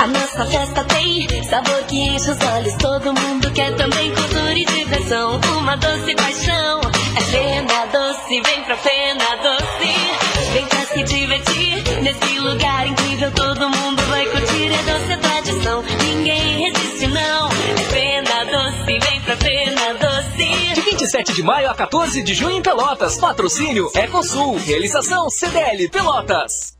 A nossa festa tem sabor que enche os olhos. Todo mundo quer também cultura e diversão. Uma doce paixão é Fena Doce. Vem pra Fena Doce. Vem pra se divertir nesse lugar incrível. Todo mundo vai curtir. É doce, é tradição. Ninguém resiste, não. É Fena Doce. Vem pra Fena Doce. de 27 de maio a 14 de junho em Pelotas. Patrocínio Ecosul. Realização CDL Pelotas.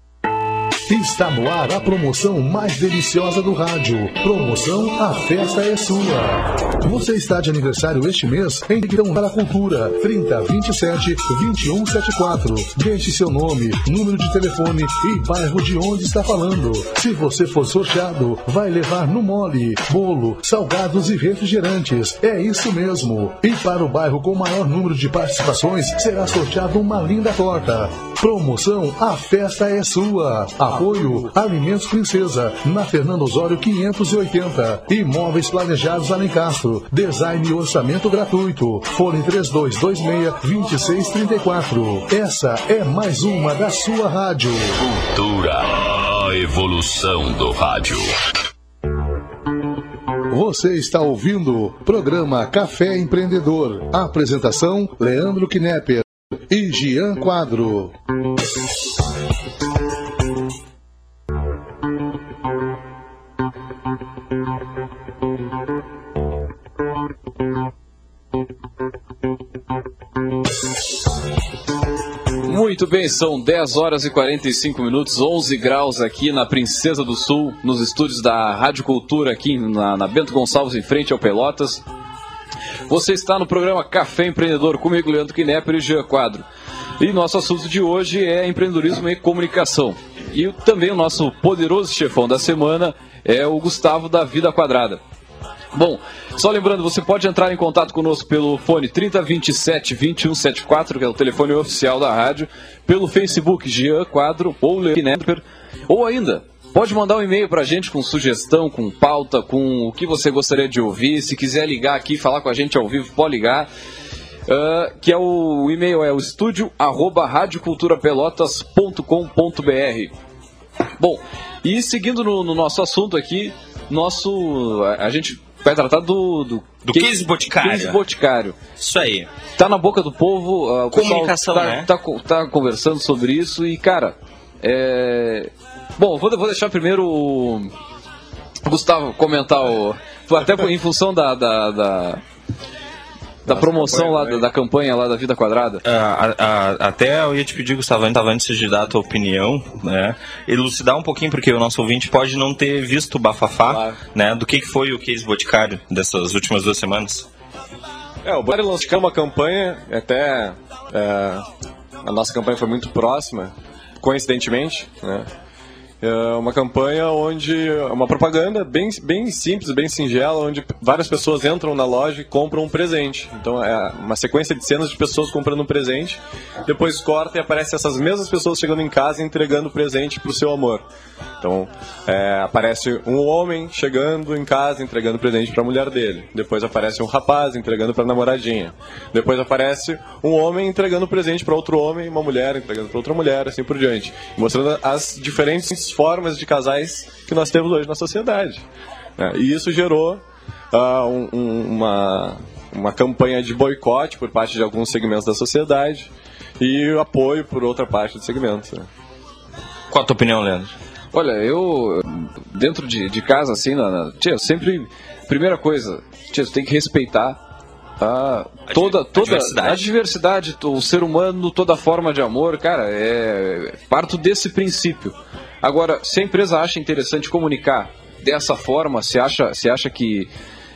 Está no ar a promoção mais deliciosa do rádio. Promoção A Festa é Sua. Você está de aniversário este mês? Então para a cultura 30 27 21 74. Deixe seu nome, número de telefone e bairro de onde está falando. Se você for sorteado, vai levar no mole, bolo, salgados e refrigerantes. É isso mesmo. E para o bairro com maior número de participações, será sorteado uma linda torta. Promoção A Festa é Sua. Apoio Alimentos Princesa, na Fernando Osório 580. Imóveis Planejados Alencastro. Design e orçamento gratuito. Fone 3226-2634. Essa é mais uma da sua rádio. Cultura. A evolução do rádio. Você está ouvindo programa Café Empreendedor. Apresentação Leandro Knepper e Gian Quadro. Muito bem, são 10 horas e 45 minutos, 11 graus aqui na Princesa do Sul, nos estúdios da Rádio Cultura aqui na, na Bento Gonçalves, em frente ao Pelotas. Você está no programa Café Empreendedor comigo, Leandro Knepper e Jean Quadro. E nosso assunto de hoje é empreendedorismo e comunicação. E também o nosso poderoso chefão da semana é o Gustavo da Vida Quadrada. Bom, só lembrando, você pode entrar em contato conosco pelo fone 3027 2174, que é o telefone oficial da rádio, pelo Facebook Jean Quadro ou Leandro, ou ainda Pode mandar um e-mail pra gente com sugestão, com pauta, com o que você gostaria de ouvir. Se quiser ligar aqui falar com a gente ao vivo, pode ligar. Uh, que é o, o, e-mail é o estúdio arroba radioculturapelotas.com.br Bom, e seguindo no, no, nosso assunto aqui, nosso a, a gente vai tratar do do, do case, case boticário. Case boticário. Isso aí. Tá na boca do povo. Uh, Comunicação, tá, né? Tá, tá, conversando sobre isso e cara, é, Bom, vou, vou deixar primeiro o Gustavo comentar o. Até em função da, da, da da promoção lá, da, da, campanha lá da Vida Quadrada? É, a, a, até eu ia te pedir, Gustavo, antes de dar a tua opinião, né, elucidar um pouquinho, porque o nosso ouvinte pode não ter visto o bafafá, claro. né, do que, que foi o case Boticário dessas últimas duas semanas. É, o Boticário lançou uma campanha, até é, a nossa campanha foi muito próxima, coincidentemente, né, é uma campanha onde uma propaganda bem, bem simples, bem singela, onde várias pessoas entram na loja e compram um presente. Então é uma sequência de cenas de pessoas comprando um presente, depois corta e aparece essas mesmas pessoas chegando em casa e entregando o presente para o seu amor. Então é, aparece um homem chegando em casa entregando presente para a mulher dele. Depois aparece um rapaz entregando para a namoradinha. Depois aparece um homem entregando presente para outro homem, uma mulher entregando para outra mulher, assim por diante, mostrando as diferentes formas de casais que nós temos hoje na sociedade. Né? E isso gerou uh, um, um, uma, uma campanha de boicote por parte de alguns segmentos da sociedade e apoio por outra parte do segmento. Né? Qual a tua opinião, Leandro? Olha, eu, dentro de, de casa, assim, na, na, tia, sempre. Primeira coisa, tia, você tem que respeitar a, toda, toda a diversidade. a diversidade, o ser humano, toda forma de amor, cara, é. Parto desse princípio. Agora, se a empresa acha interessante comunicar dessa forma, se acha, se acha que.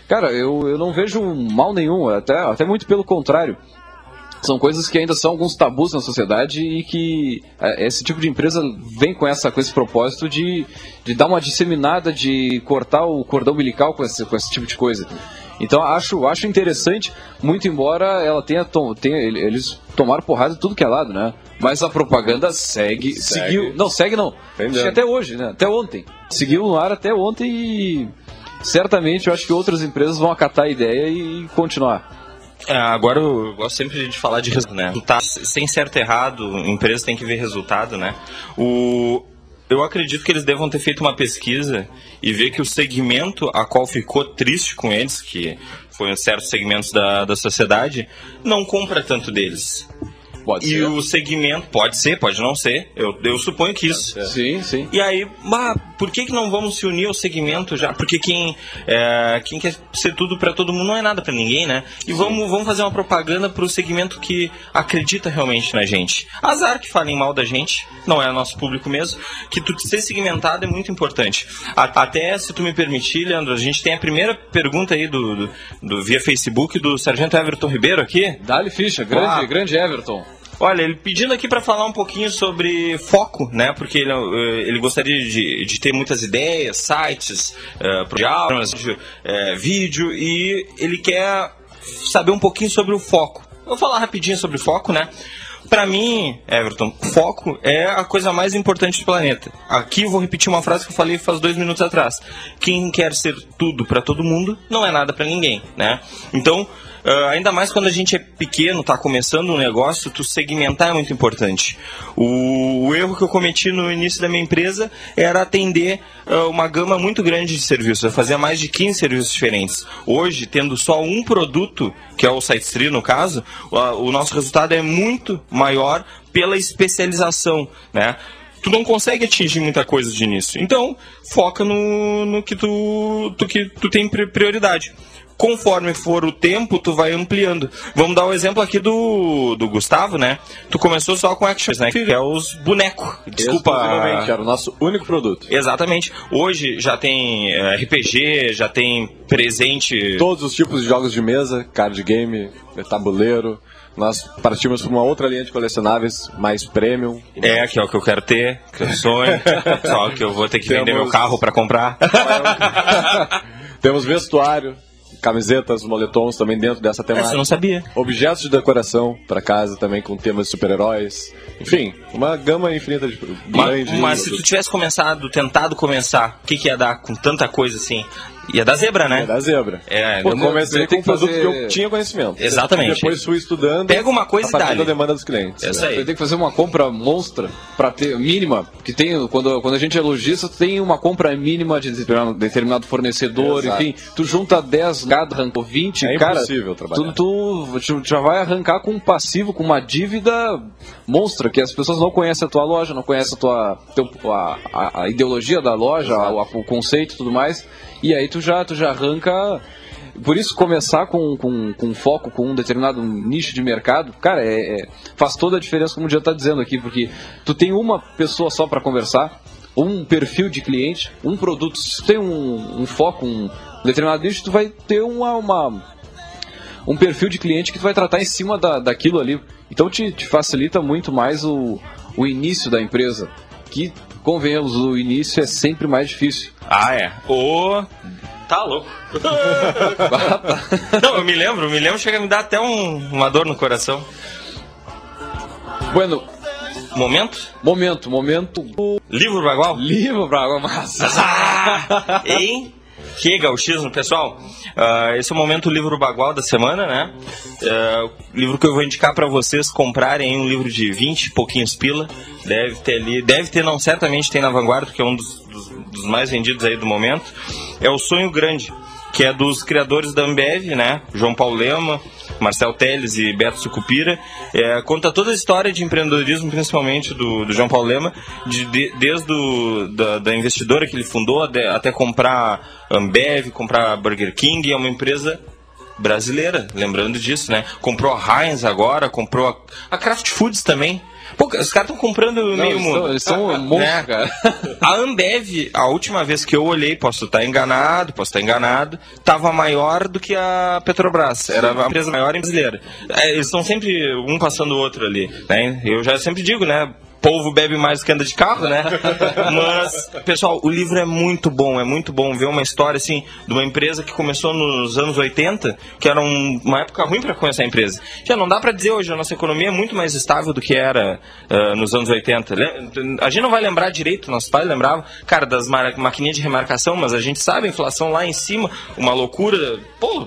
Cara, eu, eu não vejo mal nenhum, até, até muito pelo contrário. São coisas que ainda são alguns tabus na sociedade e que é, esse tipo de empresa vem com, essa, com esse propósito de, de dar uma disseminada, de cortar o cordão umbilical com esse, com esse tipo de coisa. Então acho, acho interessante, muito embora ela tenha, tenha eles tomaram porrada de tudo que é lado, né? Mas a propaganda segue, segue. seguiu, não segue não, até hoje, né? Até ontem, seguiu no ar até ontem e certamente eu acho que outras empresas vão acatar a ideia e continuar. É, agora eu gosto sempre de falar de resultado, né? Tá, sem certo errado, a empresa tem que ver resultado, né? O, eu acredito que eles devam ter feito uma pesquisa e ver que o segmento a qual ficou triste com eles, que foi um certo segmentos da, da sociedade, não compra tanto deles. Pode e ser. o segmento, pode ser, pode não ser, eu, eu suponho que isso. Sim, sim. E aí, bah, por que, que não vamos se unir ao segmento já? Porque quem, é, quem quer ser tudo para todo mundo não é nada para ninguém, né? E vamos, vamos fazer uma propaganda pro segmento que acredita realmente na gente. Azar que falem mal da gente, não é nosso público mesmo, que tu ser segmentado é muito importante. Até, se tu me permitir, Leandro, a gente tem a primeira pergunta aí do, do, do via Facebook do Sargento Everton Ribeiro aqui. Dali ficha, grande, grande Everton. Olha, ele pedindo aqui para falar um pouquinho sobre foco, né? Porque ele, eh, ele gostaria de, de ter muitas ideias, sites, uh, programas, uh, vídeo, e ele quer saber um pouquinho sobre o foco. vou falar rapidinho sobre o foco, né? Pra mim, Everton, foco é a coisa mais importante do planeta. Aqui eu vou repetir uma frase que eu falei faz dois minutos atrás. Quem quer ser tudo pra todo mundo não é nada pra ninguém, né? Então, ah, ainda mais quando a gente é pequeno, está começando um negócio, tu segmentar é muito importante. O, o erro que eu cometi no início da minha empresa era atender ah, uma gama muito grande de serviços. Eu fazia mais de 15 serviços diferentes. Hoje, tendo só um produto, que é o SiteStream no caso, o, o nosso resultado é muito maior pela especialização, né? tu não consegue atingir muita coisa de início. Então, foca no, no que tu, tu, que tu tem prioridade conforme for o tempo, tu vai ampliando. Vamos dar o um exemplo aqui do, do Gustavo, né? Tu começou só com actions, né? Que é os bonecos. Desculpa. Era o nosso único produto. Exatamente. Hoje já tem eh, RPG, já tem presente. Todos os tipos de jogos de mesa, card game, tabuleiro. Nós partimos para uma outra linha de colecionáveis mais premium. É, que é o que eu quero ter, que eu sonho. só que eu vou ter que Temos... vender meu carro para comprar. Temos vestuário, camisetas, moletons também dentro dessa temática. Essa eu não sabia. Objetos de decoração para casa também com temas de super-heróis. Enfim, uma gama infinita de grande. Mas, mas se tu tivesse começado, tentado começar, o que, que ia dar com tanta coisa assim? Ia da zebra, né? Ia da zebra. É, Pô, eu comecei com um produto fazer... que eu tinha conhecimento. Exatamente. Depois fui estudando. Pega uma coisa a partir da demanda dos clientes. Essa aí. Você tem que fazer uma compra monstra para ter mínima, que tem quando quando a gente é lojista, tem uma compra mínima de determinado fornecedor, Exato. enfim, tu junta 10, cada arrancou 20, é cara, impossível trabalhar. Tu, tu já vai arrancar com um passivo, com uma dívida monstra que as pessoas não conhecem a tua loja, não conhecem a tua teu, a, a, a, ideologia da loja, o, o conceito e tudo mais. E aí tu já, tu já arranca. Por isso, começar com, com, com foco, com um determinado nicho de mercado, cara, é, é faz toda a diferença, como o dia está dizendo aqui, porque tu tem uma pessoa só para conversar, um perfil de cliente, um produto. Se tu tem um, um foco, um determinado nicho, tu vai ter uma, uma, um perfil de cliente que tu vai tratar em cima da, daquilo ali. Então te, te facilita muito mais o, o início da empresa. Que, convenhamos, o início é sempre mais difícil. Ah, é. O. Tá louco. Não, eu me lembro, me lembro, chega a me dar até um, uma dor no coração. Bueno. Momento? Momento, momento. Livro Bagual? Livro Bagual, massa. Ah, hein? Que gauchismo, pessoal. Uh, esse é o momento livro bagual da semana, né? Uh, livro que eu vou indicar para vocês comprarem um livro de 20 pouquinhos pila. Deve ter ali, deve ter, não, certamente tem na Vanguarda, que é um dos, dos, dos mais vendidos aí do momento. É o Sonho Grande, que é dos criadores da Ambev, né? João Paulo Lema, Marcel Teles e Beto Sucupira. É, conta toda a história de empreendedorismo, principalmente do, do João Paulo Lema, de, de, desde o, da, da, investidora que ele fundou até, até comprar Ambev, comprar Burger King. É uma empresa brasileira, lembrando disso, né? Comprou a Heinz agora, comprou a, a Kraft Foods também. Pô, os caras estão comprando não, meio mundo. Eles são um monstro, né? cara. A Ambev, a última vez que eu olhei, posso estar enganado, posso estar enganado, estava maior do que a Petrobras. Era a empresa maior brasileira. É, eles estão sempre um passando o outro ali. Né? Eu já sempre digo, né? Povo bebe mais que anda de carro, né? Mas, pessoal, o livro é muito bom, é muito bom ver uma história assim de uma empresa que começou nos anos 80, que era um, uma época ruim para conhecer a empresa. Já não dá para dizer hoje, a nossa economia é muito mais estável do que era uh, nos anos 80. A gente não vai lembrar direito, nosso pai lembrava, cara, das maquininhas de remarcação, mas a gente sabe a inflação lá em cima, uma loucura. Pô,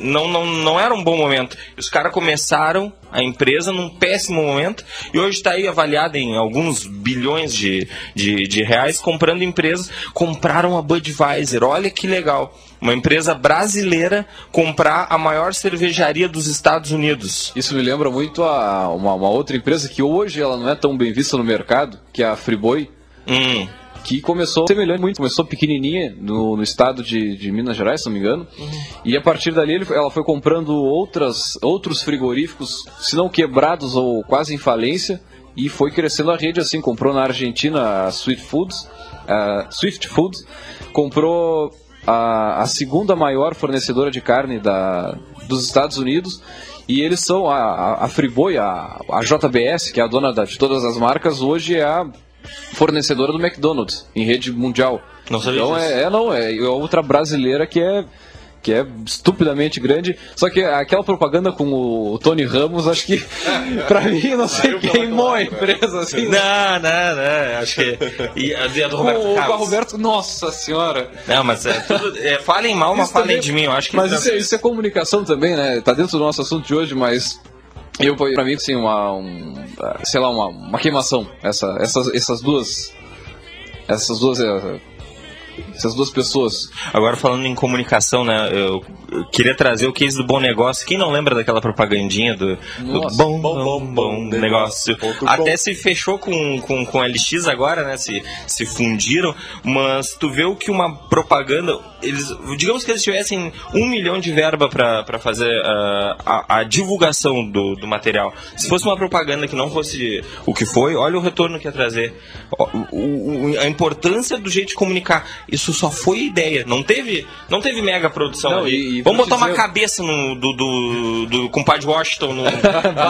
não, não, não era um bom momento. Os caras começaram a empresa num péssimo momento e hoje está aí avaliada em alguns bilhões de, de, de reais comprando empresas. Compraram a Budweiser, olha que legal. Uma empresa brasileira comprar a maior cervejaria dos Estados Unidos. Isso me lembra muito a uma, uma outra empresa que hoje ela não é tão bem vista no mercado, que é a Friboi. Hum que começou semelhante muito, começou pequenininha no, no estado de, de, Minas Gerais, se não me engano, uhum. e a partir dali ele, ela foi comprando outras, outros frigoríficos, se não quebrados ou quase em falência, e foi crescendo a rede assim, comprou na Argentina a Swift Foods, a Swift Foods, comprou a, a segunda maior fornecedora de carne da, dos Estados Unidos, e eles são a, a, a Friboi, a, a JBS, que é a dona da, de todas as marcas, hoje é a fornecedora do McDonald's em rede mundial. Não sabia então disso. É, é, não, é outra brasileira que é que é estupidamente grande. Só que aquela propaganda com o Tony Ramos, acho que pra mim, não sei, queimou a empresa assim. né? Não, não, não. Acho que. E a do Roberto o, com Carlos. Roberto, nossa senhora. Não, mas é tudo. É, falem mal, mas falem também- de mim. Eu acho que. Mas isso é, isso é comunicação também, né? Tá dentro do nosso assunto de hoje, mas eu pra mim assim uma um, sei lá uma, uma queimação essa essas essas duas essas duas eh, essas duas pessoas. Agora falando em comunicação, né? Eu, eu queria trazer o case do bom negócio. Quem não lembra daquela propagandinha do, do Nossa, bom, bom, bom, bom, bom negócio? negócio. Até bom. se fechou com, com, com LX agora, né? Se, se fundiram, mas tu vê o que uma propaganda. Eles, digamos que eles tivessem um milhão de verba para fazer ah, a, a divulgação do, do material. Se fosse uma propaganda que não fosse o que foi, olha o retorno que ia trazer. O- o- a importância do jeito de comunicar. Isso só foi ideia. Não teve, não teve mega produção Não, e- e Vamos botar uma cabeça no, do, do, do compadre Washington num,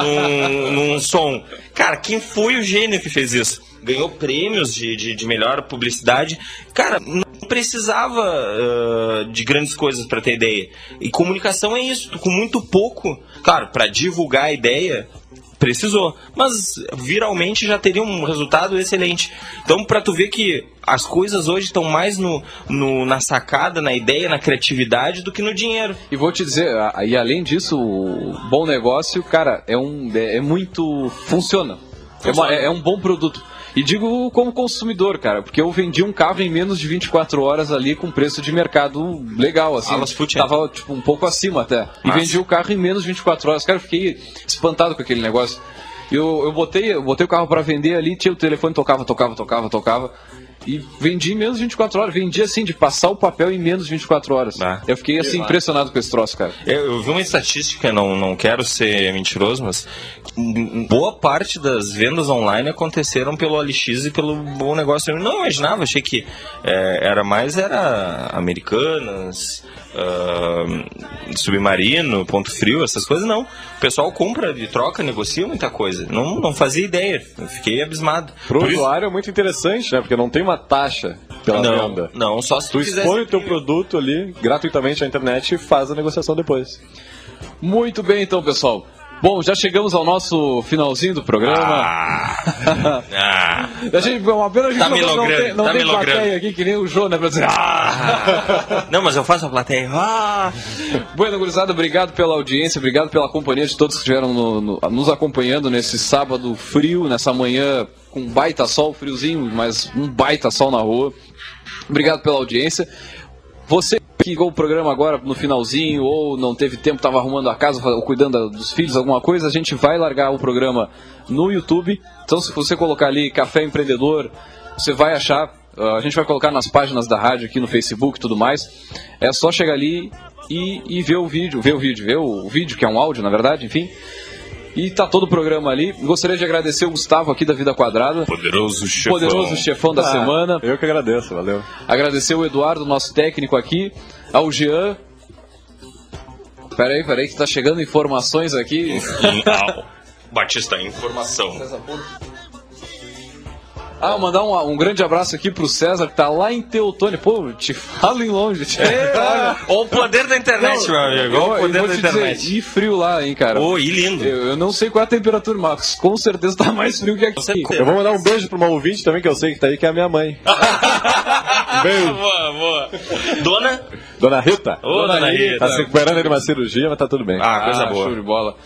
num, num som. Cara, quem foi o gênio que fez isso? Ganhou prêmios de, de, de melhor publicidade. Cara, não precisava ah, de grandes coisas para ter ideia. E comunicação é isso. Com muito pouco, claro, para divulgar a ideia, precisou, mas viralmente já teria um resultado excelente. Então, para tu ver que as coisas hoje estão mais no, no- na sacada, na ideia, na criatividade do que no dinheiro. E vou te dizer, e além disso, o bom negócio, cara, é um é, é muito funciona. É, uma- é- é um bom produto. E digo como consumidor, cara, porque eu vendi um carro em menos de 24 horas ali com preço de mercado legal, assim. Alas. Tava tipo um pouco acima até. E Massa. vendi o carro em menos de 24 horas. Cara, eu fiquei espantado com aquele negócio. Eu, eu botei, eu botei o carro para vender ali, tinha o telefone tocava, tocava, tocava, tocava. E vendi em menos de 24 horas. Vendi assim, de passar o papel em menos de 24 horas. Ah. Eu fiquei assim impressionado com esse troço, cara. Eu, eu vi uma estatística, não, não quero ser mentiroso, mas boa parte das vendas online aconteceram pelo OLX e pelo bom negócio. Eu não imaginava, achei que é, era mais era Americanas, ah, Submarino, Ponto Frio, essas coisas não. O pessoal compra e troca, negocia muita coisa. Não, não fazia ideia, eu fiquei abismado. Pro Por isso- usuário é muito interessante, né? Porque não tem uma taxa pela não, venda. não, só se Tu tu expõe o teu produto ali gratuitamente na internet e faz a negociação depois. Muito bem, então, pessoal. Bom, já chegamos ao nosso finalzinho do programa. Ah, ah. A gente, uma pena a gente Tá não, não tem, não tá tem plateia aqui que nem o João, né? Pra dizer, ah! Não, mas eu faço a plateia. Ah! Bueno, gurizada, obrigado pela audiência, obrigado pela companhia de todos que estiveram no- no- nos acompanhando nesse sábado frio, nessa manhã com baita sol, friozinho, mas um baita sol na rua. Obrigado pela audiência. Você que ligou o programa agora no finalzinho ou não teve tempo, estava arrumando a casa ou cuidando dos filhos, alguma coisa, a gente vai largar o programa no YouTube. Então, se você colocar ali Café Empreendedor, você vai achar. uh, A gente vai colocar nas páginas da rádio aqui no Facebook e tudo mais. É só chegar ali e, e ver o vídeo, ver o vídeo, ver o vídeo, que é um áudio, na verdade, enfim. E tá todo o programa ali. Gostaria de agradecer o Gustavo aqui da Vida Quadrada, Poderoso chefão. poderoso chefão da Ah, semana. Eu que agradeço, valeu. Agradecer o Eduardo, nosso técnico aqui, ao Jean. Peraí, peraí, que tá chegando informações aqui. Batista, informação. Ah, mandar um, um grande abraço aqui pro César, que tá lá em Teutônia. Pô, te falo em longe. Te... Olha o poder da internet, meu amigo. Olha o Eu- eu poder vou da te dizer, internet. e frio lá, hein, cara. Ô, e lindo. Eu, eu não sei qual é a temperatura, Marcos. Com certeza tá mais frio que aqui. Eu vou mandar um beijo pra uma ouvinte também que eu sei que tá aí, que é a minha mãe. beijo. boa, boa. Dona? Dona Rita. Ô, dona Rita. Tá se recuperando aí de uma cirurgia, mas tá tudo bem. Ah, coisa boa. Show de bola.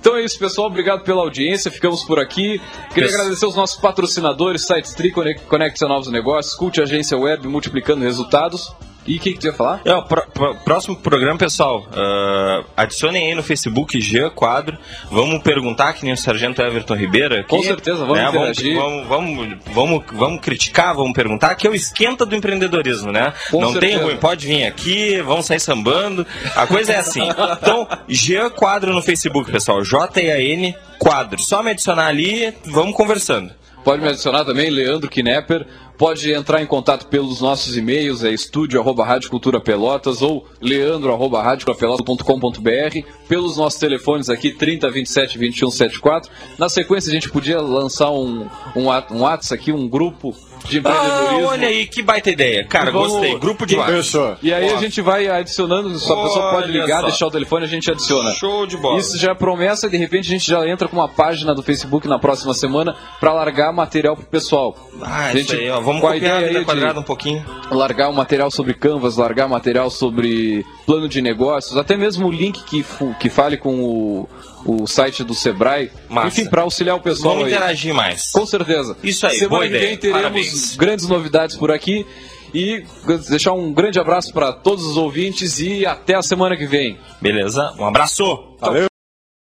Então é isso, pessoal. Obrigado pela audiência. Ficamos por aqui. Queria Yes. agradecer os nossos patrocinadores, Sites Tri, Conec- Conecta Novos Negócios, Cult Agência Web, multiplicando resultados. E o que, que tu ia falar? É, o pró- pró- próximo programa, pessoal, ah, adicionem aí no Facebook Jean Quadro. Vamos perguntar que nem o Sargento Everton Ribeira. Com certeza, vamos né, interagir. Vamos, vamos, vamos, vamos criticar, vamos perguntar, que é o esquenta do empreendedorismo, né? Com Não tem certeza. ruim, pode vir aqui, vamos sair sambando. A coisa é assim. Então, Jean Quadro no Facebook, pessoal. J-A-N Quadro. Só me adicionar ali, vamos conversando. Pode me adicionar também, Leandro Knepper. pode entrar em contato pelos nossos e-mails, é estúdio arroba Rádio Cultura Pelotas ou leandro arroba pelos nossos telefones aqui 30 27 21 74. Na sequência a gente podia lançar um, um, um WhatsApp aqui, um grupo de Ah, empreendedorismo. olha aí, que baita ideia. Cara, Vamos- gostei. Grupo de WhatsApp. E aí a gente vai adicionando, só a pessoa pode ligar, só. deixar o telefone, a gente adiciona. Show de bola. Isso já é promessa e de repente a gente já entra com uma página do Facebook na próxima semana para largar material pro pessoal. Ah, isso aí, ó. Vamos com a copiar a ideia vida aí quadrada um pouquinho. largar um material sobre Canvas, largar material sobre plano de negócios, até mesmo o link que, que fale com o, o site do Sebrae. Massa. Enfim, para auxiliar o pessoal Vamos aí. interagir mais. Com certeza. Isso aí, Semana boa que vem teremos Parabéns. grandes novidades por aqui. E deixar um grande abraço para todos os ouvintes e até a semana que vem. Beleza? Um abraço. Valeu.